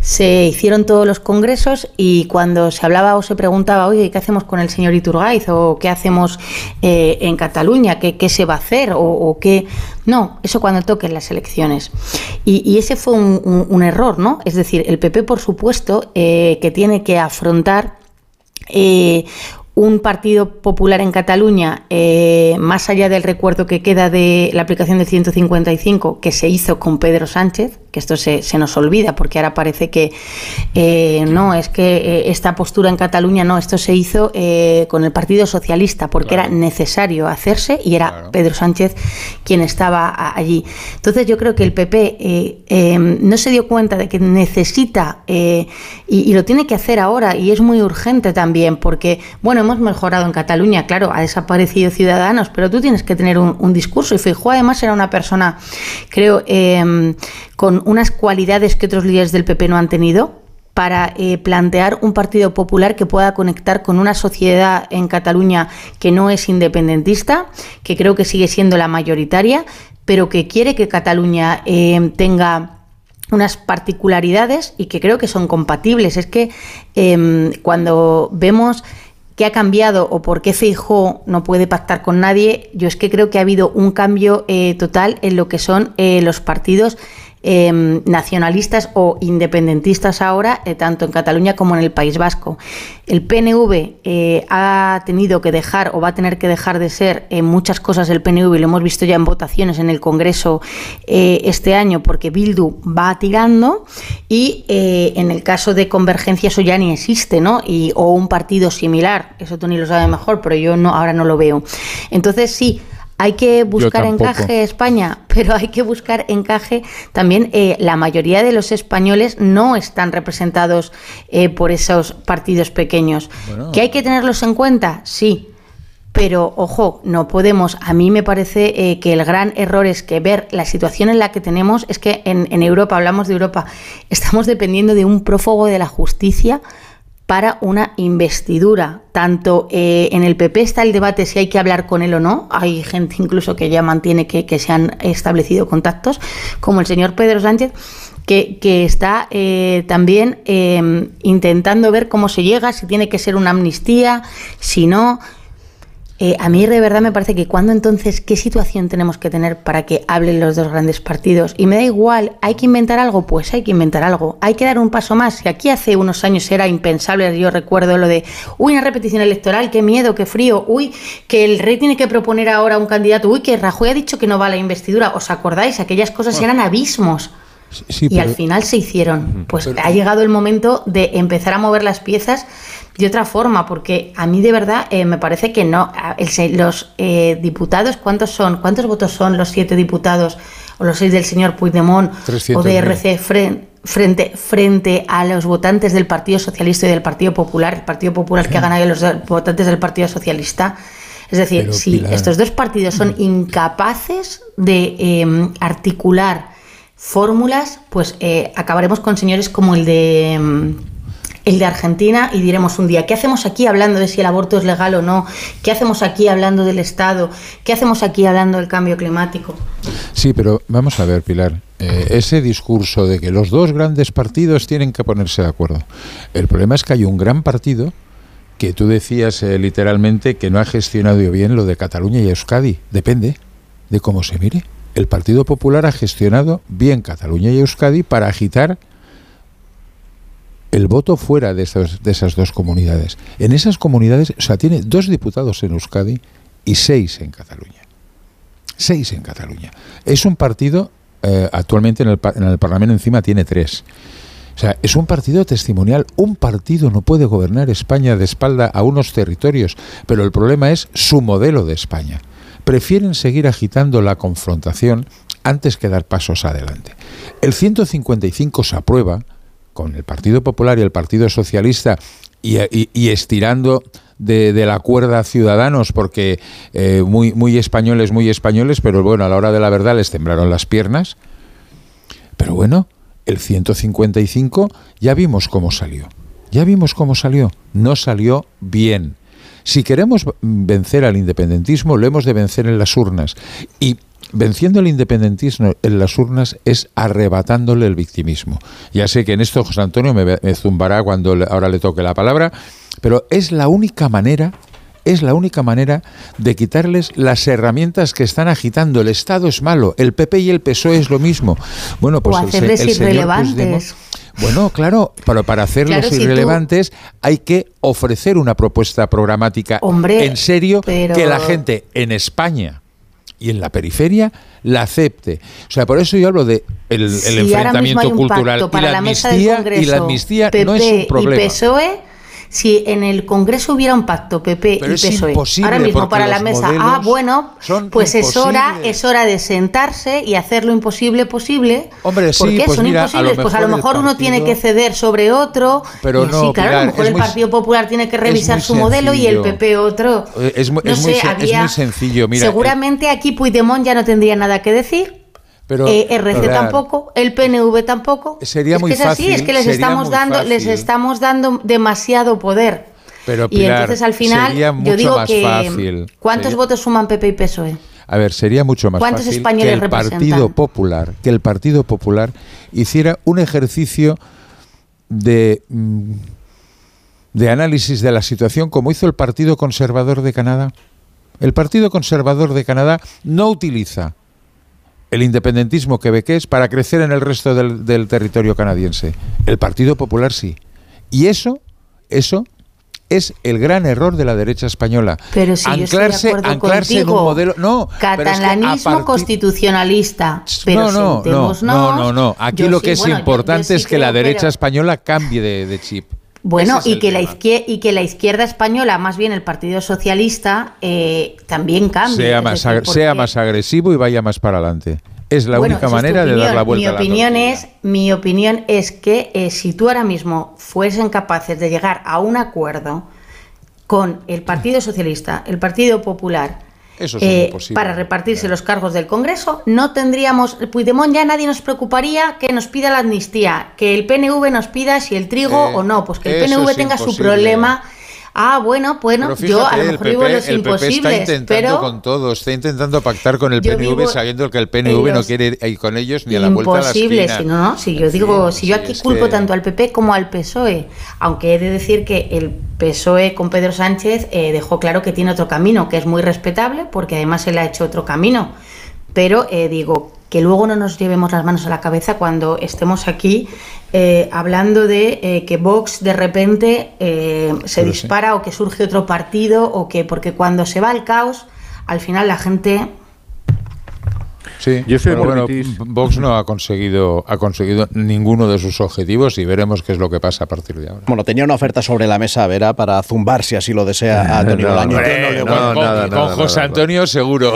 [SPEAKER 6] Se hicieron todos los congresos y cuando se hablaba o se preguntaba, oye, ¿qué hacemos con el señor Iturgaiz? ¿O qué hacemos en Cataluña? ¿Qué, ¿Qué, se va a hacer? ¿O, o qué no, eso cuando toquen las elecciones. Y, ese fue un, error, ¿no? Es decir, el PP, por supuesto, eh, que tiene que afrontar eh, un partido popular en Cataluña, eh, más allá del recuerdo que queda de la aplicación del 155 que se hizo con Pedro Sánchez, que esto se, nos olvida porque ahora parece que eh, no, es que eh, esta postura en Cataluña, no, esto se hizo eh, con el Partido Socialista porque era necesario hacerse y era Pedro Sánchez quien estaba allí. Entonces yo creo que el PP no se dio cuenta de que necesita y, y, lo tiene que hacer ahora y es muy urgente también porque, bueno, hemos mejorado en Cataluña, claro, ha desaparecido Ciudadanos, pero tú tienes que tener un, un discurso y Feijóo además era una persona, creo, con unas cualidades que otros líderes del PP no han tenido para eh, plantear un partido popular que pueda conectar con una sociedad en Cataluña que no es independentista, que creo que sigue siendo la mayoritaria, pero que quiere que Cataluña eh, tenga unas particularidades y que creo que son compatibles. Es que em, cuando vemos qué ha cambiado o por qué Feijó no puede pactar con nadie, yo es que creo que ha habido un cambio eh, total en lo que son los partidos Em, nacionalistas o independentistas ahora, eh, tanto en Cataluña como en el País Vasco. El PNV eh, ha tenido que dejar o va a tener que dejar de ser en muchas cosas el PNV, lo hemos visto ya en votaciones en el Congreso eh, este año, porque Bildu va tirando y en el caso de Convergencia eso ya ni existe, ¿no? Y, o un partido similar, eso Tony lo sabe mejor, pero yo no, ahora no lo veo. Entonces sí, hay que buscar encaje España, *laughs* pero hay que buscar encaje también. Eh, la mayoría de los españoles no están representados eh, por esos partidos pequeños. ¿Que hay que tenerlos en cuenta? Sí. Pero ojo, no podemos. A mí me parece eh, que el gran error es que ver la situación en la que tenemos es que en, en Europa, hablamos de Europa, estamos dependiendo de un prófugo de la justicia para una investidura. Tanto eh, en el PP está el debate si hay que hablar con él o no. Hay gente incluso que ya mantiene que, se han establecido contactos, como el señor Pedro Sánchez, que, está eh, también eh, intentando ver cómo se llega, si tiene que ser una amnistía, si no. Eh, a mí de verdad me parece que cuando entonces, ¿qué situación tenemos que tener para que hablen los dos grandes partidos? Y me da igual, ¿hay que inventar algo? Pues hay que inventar algo. Hay que dar un paso más. Si aquí hace unos años era impensable, yo recuerdo lo de, uy, una repetición electoral, qué miedo, qué frío, uy, que el rey tiene que proponer ahora un candidato, uy, que Rajoy ha dicho que no va a la investidura. ¿Os acordáis? Aquellas cosas eran abismos. y al final se hicieron. Pues ha llegado el momento de empezar a mover las piezas de otra forma, porque a mí de verdad eh, me parece que no. los eh, diputados, ¿cuántos son? ¿Cuántos votos son los siete diputados o los seis del señor Puigdemont o de RC frente, frente a los votantes del Partido Socialista y del Partido Popular? El Partido Popular que ha ganado los votantes del Partido Socialista. Es decir, si estos dos partidos son incapaces de em, articular fórmulas, pues eh, acabaremos con señores como el de em, el de Argentina y diremos un día, ¿qué hacemos aquí hablando de si el aborto es legal o no? ¿Qué hacemos aquí hablando del Estado? ¿Qué hacemos aquí hablando del cambio climático?
[SPEAKER 7] Sí, pero vamos a ver, Pilar. Eh, ese discurso de que los dos grandes partidos tienen que ponerse de acuerdo. El problema es que hay un gran partido que tú decías eh, literalmente que no ha gestionado bien lo de Cataluña y Euskadi. Depende de cómo se mire. El Partido Popular ha gestionado bien Cataluña y Euskadi para agitar el voto fuera de, de esas dos comunidades. En esas comunidades, o sea, tiene dos diputados en Euskadi y seis en Cataluña. Seis en Cataluña. Es un partido, eh, actualmente en el, en el Parlamento encima tiene tres. O sea, es un partido testimonial. Un partido no puede gobernar España de espalda a unos territorios, pero el problema es su modelo de España. Prefieren seguir agitando la confrontación antes que dar pasos adelante. El 155 se aprueba con el Partido Popular y el Partido Socialista y, estirando de, la cuerda ciudadanos, porque eh, muy, muy españoles, muy españoles, pero bueno, a la hora de la verdad les temblaron las piernas. Pero bueno, el 155 ya vimos cómo salió. Ya vimos cómo salió. No salió bien. Si queremos vencer al independentismo, lo hemos de vencer en las urnas. Y venciendo el independentismo en las urnas es arrebatándole el victimismo. Ya sé que en esto José Antonio me, zumbará cuando ahora le toque la palabra, pero es la única manera es la única manera de quitarles las herramientas que están agitando. El Estado es malo, el PP y el PSOE es lo mismo. Bueno, pues
[SPEAKER 6] o hacerles el, irrelevantes.
[SPEAKER 7] Bueno, claro, pero para hacerlos irrelevantes hay que ofrecer una propuesta programática en serio que la gente en España y en la periferia la acepte. O sea, por eso yo hablo de el, enfrentamiento cultural y la, amnistía, y la amnistía no es un problema.
[SPEAKER 6] Y PSOE, si en el Congreso hubiera un pacto PP y PSOE, ahora mismo para la mesa, ah, bueno, pues es hora, es hora de sentarse y hacer lo imposible posible.
[SPEAKER 7] Hombre, sí,
[SPEAKER 6] pues son imposibles. pues a lo mejor uno tiene que ceder sobre otro.
[SPEAKER 7] Pero no,
[SPEAKER 6] claro, a lo mejor el Partido Popular tiene que revisar su modelo y el PP otro.
[SPEAKER 7] Es, muy, sencillo. Mira,
[SPEAKER 6] seguramente aquí Puigdemont ya no tendría nada que decir
[SPEAKER 7] pero,
[SPEAKER 6] eh, RC tampoco, el PNV tampoco.
[SPEAKER 7] Sería
[SPEAKER 6] es
[SPEAKER 7] muy
[SPEAKER 6] que es
[SPEAKER 7] fácil.
[SPEAKER 6] Así, es que les estamos dando, les estamos dando demasiado poder.
[SPEAKER 7] Pero,
[SPEAKER 6] y entonces al final yo digo que ¿cuántos votos suman PP y PSOE?
[SPEAKER 7] A ver, sería mucho más
[SPEAKER 6] ¿Cuántos
[SPEAKER 7] fácil
[SPEAKER 6] españoles
[SPEAKER 7] que el Partido Popular, que el Partido Popular hiciera un ejercicio de mm, de análisis de la situación como hizo el Partido Conservador de Canadá. El Partido Conservador de Canadá no utiliza el independentismo quebequés para crecer en el resto del, territorio canadiense. El Partido Popular sí. Y eso, eso es el gran error de la derecha española.
[SPEAKER 6] Pero si anclarse, yo anclarse en un modelo. No, catalanismo constitucionalista. Pero
[SPEAKER 7] no, no, no, no, no, Aquí lo que es importante es que la derecha española cambie de chip.
[SPEAKER 6] Bueno, y que, la izquierda, y que la izquierda española, más bien el Partido Socialista, eh, también cambie.
[SPEAKER 7] Sea más, sea más agresivo y vaya más para adelante. Es la única manera de dar la vuelta.
[SPEAKER 6] Mi opinión es, mi opinión es que eh, si tú ahora mismo fuesen capaces de llegar a un acuerdo con el Partido Socialista, el Partido Popular
[SPEAKER 7] eh,
[SPEAKER 6] para repartirse los cargos del Congreso, no tendríamos, Puigdemont ya nadie nos preocuparía que nos pida la amnistía, que el PNV nos pida si el trigo eh, o no, pues que el PNV tenga su problema Ah, bueno, bueno, yo a lo mejor vivo los el PP está
[SPEAKER 7] intentando con todo, está intentando pactar con el PNV sabiendo que el PNV no quiere ir con ellos ni a la vuelta a la
[SPEAKER 6] Imposible, si no, no, si yo digo, si yo aquí culpo tanto al PP como al PSOE, aunque he de decir que el PSOE con Pedro Sánchez eh, dejó claro que tiene otro camino, que es muy respetable, porque además él ha hecho otro camino. Pero eh, digo, que luego no nos llevemos las manos a la cabeza cuando estemos aquí eh, hablando de eh, que Vox de repente eh, se dispara o que surge otro partido o que porque cuando se va al caos, al final la gente
[SPEAKER 7] Sí, Yo pero bueno, Vox no ha conseguido, ha conseguido ninguno de sus objetivos y veremos qué es lo que pasa a partir de ahora.
[SPEAKER 1] Bueno, tenía una oferta sobre la mesa, Vera, para zumbar, si así lo desea, a Tony Bolaño.
[SPEAKER 7] con, José Antonio seguro.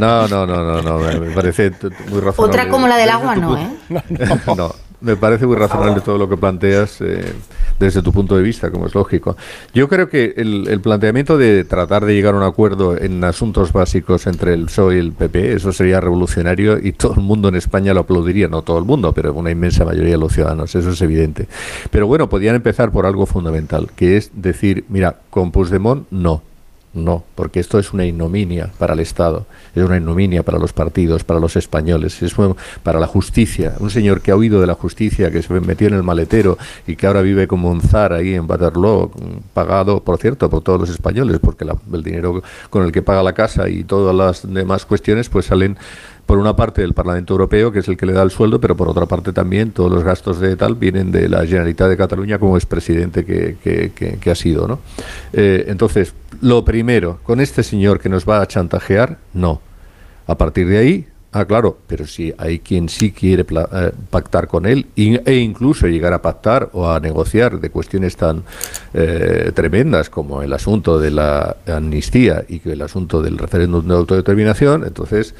[SPEAKER 5] No, no, no, no, no, me parece muy razonable.
[SPEAKER 6] Otra como la del agua, no, ¿eh? *laughs*
[SPEAKER 5] no. *laughs* me parece muy razonable todo lo que planteas eh, desde tu punto de vista, como es lógico. Yo creo que el, planteamiento de tratar de llegar a un acuerdo en asuntos básicos entre el PSOE y el PP, eso sería revolucionario y todo el mundo en España lo aplaudiría, no todo el mundo, pero una inmensa mayoría de los ciudadanos, eso es evidente. Pero bueno, podían empezar por algo fundamental, que es decir, mira, con Puigdemont no no, porque esto es una ignominia para el Estado, es una ignominia para los partidos, para los españoles, es para la justicia. Un señor que ha huido de la justicia, que se metió en el maletero y que ahora vive como un zar ahí en Waterloo, pagado, por cierto, por todos los españoles, porque el dinero con el que paga la casa y todas las demás cuestiones, pues salen por una parte del Parlamento Europeo, que es el que le da el sueldo, pero por otra parte también todos los gastos de tal vienen de la Generalitat de Cataluña como expresidente que, que, ha sido. ¿no? Eh, entonces, lo primero, con este señor que nos va a chantajear, no. A partir de ahí, ah, claro, pero si hay quien sí quiere eh, pactar con él e incluso llegar a pactar o a negociar de cuestiones tan eh, tremendas como el asunto de la amnistía y que el asunto del referéndum de autodeterminación, entonces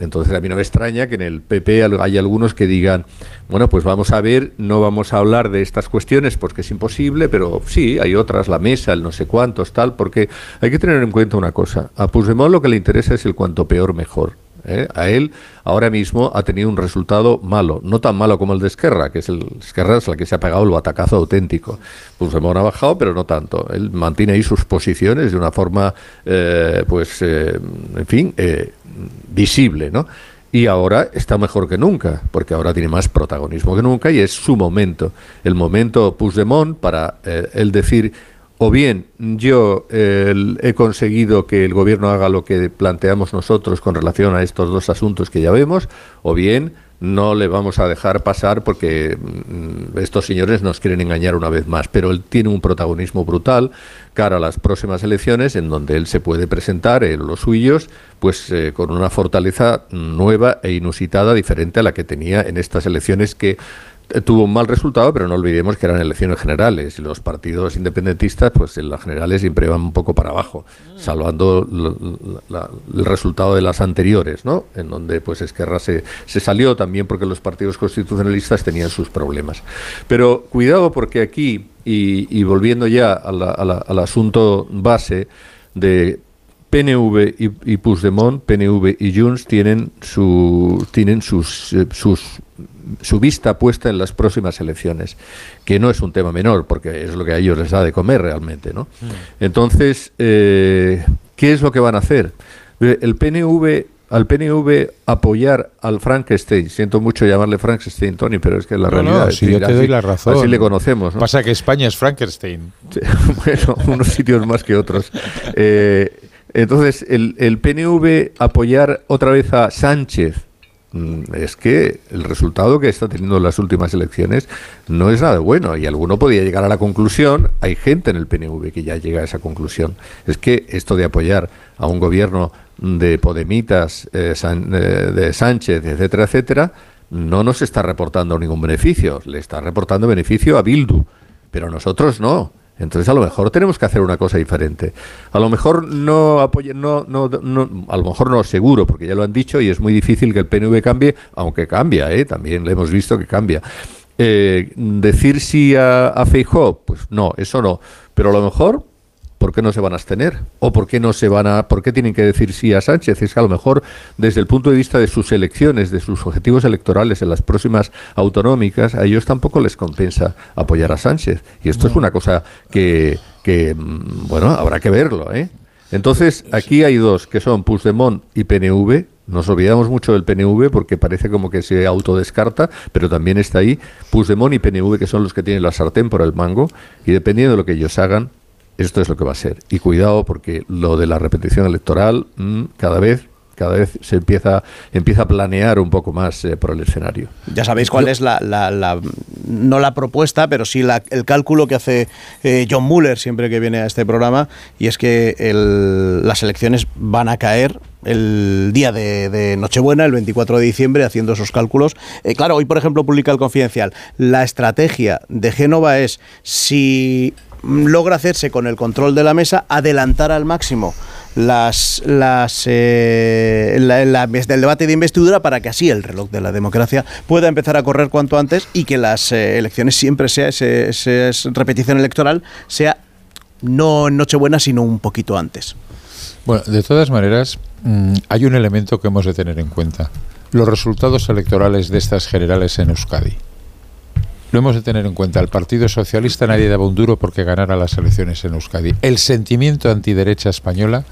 [SPEAKER 5] entonces a mí no me extraña que en el PP hay algunos que digan, bueno, pues vamos a ver, no vamos a hablar de estas cuestiones porque es imposible, pero sí, hay otras, la mesa, el no sé cuántos, tal, porque hay que tener en cuenta una cosa. A Puigdemont lo que le interesa es el cuanto peor mejor. ¿Eh? A él ahora mismo ha tenido un resultado malo, no tan malo como el de Esquerra, que es el Esquerra es la que se ha pegado el batacazo auténtico. Puigdemont ha bajado, pero no tanto. Él mantiene ahí sus posiciones de una forma, eh, pues, eh, en fin, visible, ¿no? y ahora está mejor que nunca, porque ahora tiene más protagonismo que nunca y es su momento, el momento Puigdemont para él decir o bien yo he conseguido que el gobierno haga lo que planteamos nosotros con relación a estos dos asuntos que ya vemos, o bien no le vamos a dejar pasar porque mm, estos señores nos quieren engañar una vez más. Pero él tiene un protagonismo brutal cara a las próximas elecciones en donde él se puede presentar en los suyos pues eh, con una fortaleza nueva e inusitada diferente a la que tenía en estas elecciones que tuvo un mal resultado, pero no olvidemos que eran elecciones generales y los partidos independentistas, pues en las generales siempre iban un poco para abajo, mm. salvando el resultado de las anteriores, ¿no? En donde pues Esquerra se, se salió también porque los partidos constitucionalistas tenían sus problemas. Pero cuidado porque aquí, y, volviendo ya al asunto base de PNV y, y Puigdemont, PNV y Junts tienen su tienen sus eh, sus su vista puesta en las próximas elecciones, que no es un tema menor, porque es lo que a ellos les da de comer realmente, ¿no? Mm. Entonces, eh, ¿qué es lo que van a hacer? El PNV al PNV apoyar al Frankenstein. Siento mucho llamarle Frankenstein, Tony, pero es que la realidad.
[SPEAKER 7] Sí, yo te doy la razón.
[SPEAKER 5] Así le conocemos.
[SPEAKER 7] Pasa que España es Frankenstein. *laughs*
[SPEAKER 5] bueno, unos sitios más que otros. Eh, entonces, el, el PNV apoyar otra vez a Sánchez es que el resultado que está teniendo las últimas elecciones no es nada bueno y alguno podría llegar a la conclusión, hay gente en el PNV que ya llega a esa conclusión, es que esto de apoyar a un gobierno de Podemitas, eh, eh, de Sánchez, etcétera, etcétera, no nos está reportando ningún beneficio, le está reportando beneficio a Bildu, pero nosotros no. Entonces a lo mejor tenemos que hacer una cosa diferente. A lo mejor no apoyen, no, no, no, a lo mejor no seguro, porque ya lo han dicho y es muy difícil que el PNV cambie, aunque cambia, ¿eh? también le hemos visto que cambia. Eh, decir sí a, a Feijó, pues no, eso no. Pero a lo mejor ¿por qué no se van a abstener? ¿O por qué no se van a, por qué tienen que decir sí a Sánchez? Es que a lo mejor desde el punto de vista de sus elecciones, de sus objetivos electorales en las próximas autonómicas, a ellos tampoco les compensa apoyar a Sánchez. Y esto es una cosa que, que, mm, bueno, habrá que verlo, ¿eh? Entonces, aquí hay dos, que son Puigdemont y PNV. Nos olvidamos mucho del PNV porque parece como que se autodescarta, pero también está ahí Puigdemont y PNV, que son los que tienen la sartén por el mango, y dependiendo de lo que ellos hagan, esto es lo que va a ser. Y cuidado porque lo de la repetición electoral mm, cada vez cada vez se empieza empieza a planear un poco más eh, por el escenario.
[SPEAKER 1] Ya sabéis cuál es la, la, no la propuesta, pero sí la, el cálculo que hace eh, John Muller siempre que viene a este programa y es que las elecciones van a caer el día de, Nochebuena, el 24 de diciembre, haciendo esos cálculos. Eh, claro, hoy, por ejemplo, publica el Confidencial. La estrategia de Génova es si logra hacerse con el control de la mesa, adelantar al máximo las, las eh, la- del debate de investidura para que así el reloj de la democracia pueda empezar a correr cuanto antes y que las eh, elecciones siempre sea ese, ese- esa repetición electoral sea no en Nochebuena sino un poquito antes.
[SPEAKER 7] Bueno, de todas maneras, mm, hay un elemento que hemos de tener en cuenta. Los resultados electorales de estas generales en Euskadi. Lo hemos de tener en cuenta. El Partido Socialista nadie daba un duro porque ganara las elecciones en Euskadi. El sentimiento antiderecha española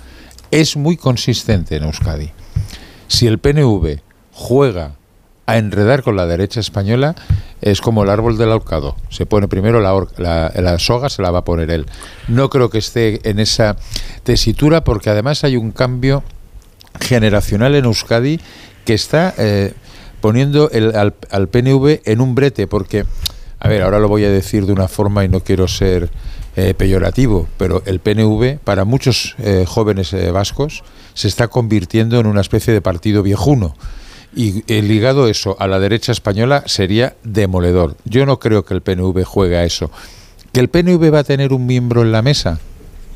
[SPEAKER 7] es muy consistente en Euskadi. Si el PNV juega a enredar con la derecha española, es como el árbol del ahorcado. Se pone primero la soga, se la va a poner él. No creo que esté en esa tesitura porque además hay un cambio generacional en Euskadi que está eh, poniendo el- al, al PNV en un brete porque, a ver, ahora lo voy a decir de una forma y no quiero ser eh, peyorativo, pero el PNV para muchos eh, jóvenes eh, vascos se está convirtiendo en una especie de partido viejuno. Y eh, ligado eso a la derecha española sería demoledor. Yo no creo que el PNV juegue a eso. ¿Que el PNV va a tener un miembro en la mesa?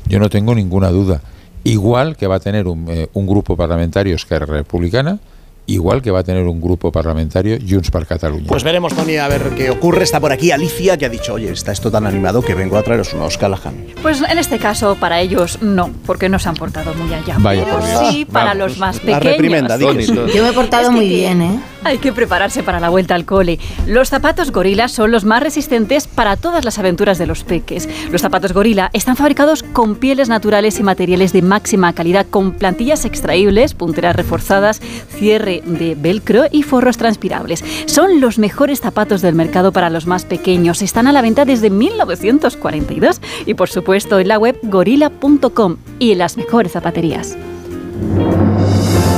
[SPEAKER 7] Yo no tengo ninguna duda. Igual que va a tener un, eh, un grupo parlamentario Esquerra Republicana, igual que va a tener un grupo parlamentario Junts per Catalunya.
[SPEAKER 1] Pues veremos, Tony, a ver qué ocurre. Está por aquí Alicia, que ha dicho, oye, está esto tan animado que vengo a traeros unos Callahan.
[SPEAKER 10] Pues en este caso, para ellos no, porque no se han portado muy allá.
[SPEAKER 1] Vaya
[SPEAKER 10] Pero
[SPEAKER 1] por Dios.
[SPEAKER 10] sí para
[SPEAKER 1] Vamos.
[SPEAKER 10] los más
[SPEAKER 1] La
[SPEAKER 10] pequeños.
[SPEAKER 1] reprimenda, diles.
[SPEAKER 6] Yo me he portado muy bien, ¿eh?
[SPEAKER 10] Hay que prepararse para la vuelta al cole. Los zapatos gorila son los más resistentes para todas las aventuras de los peques. Los zapatos gorila están fabricados con pieles naturales y materiales de máxima calidad, con plantillas extraíbles, punteras reforzadas, cierre de velcro y forros transpirables. Son los mejores zapatos del mercado para los más pequeños. Están a la venta desde 1942 y por supuesto en la web gorila.com y en las mejores zapaterías.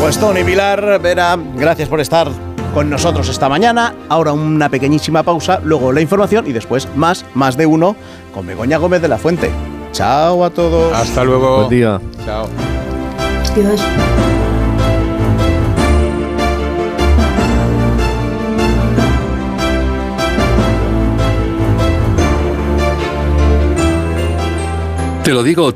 [SPEAKER 1] Pues Tony Pilar, Vera, gracias por estar con nosotros esta mañana. Ahora una pequeñísima pausa, luego la información y después más, más de uno con Begoña Gómez de la Fuente. Chao a todos.
[SPEAKER 7] Hasta luego.
[SPEAKER 5] Buen día.
[SPEAKER 7] Chao.
[SPEAKER 6] Dios.
[SPEAKER 11] Te lo digo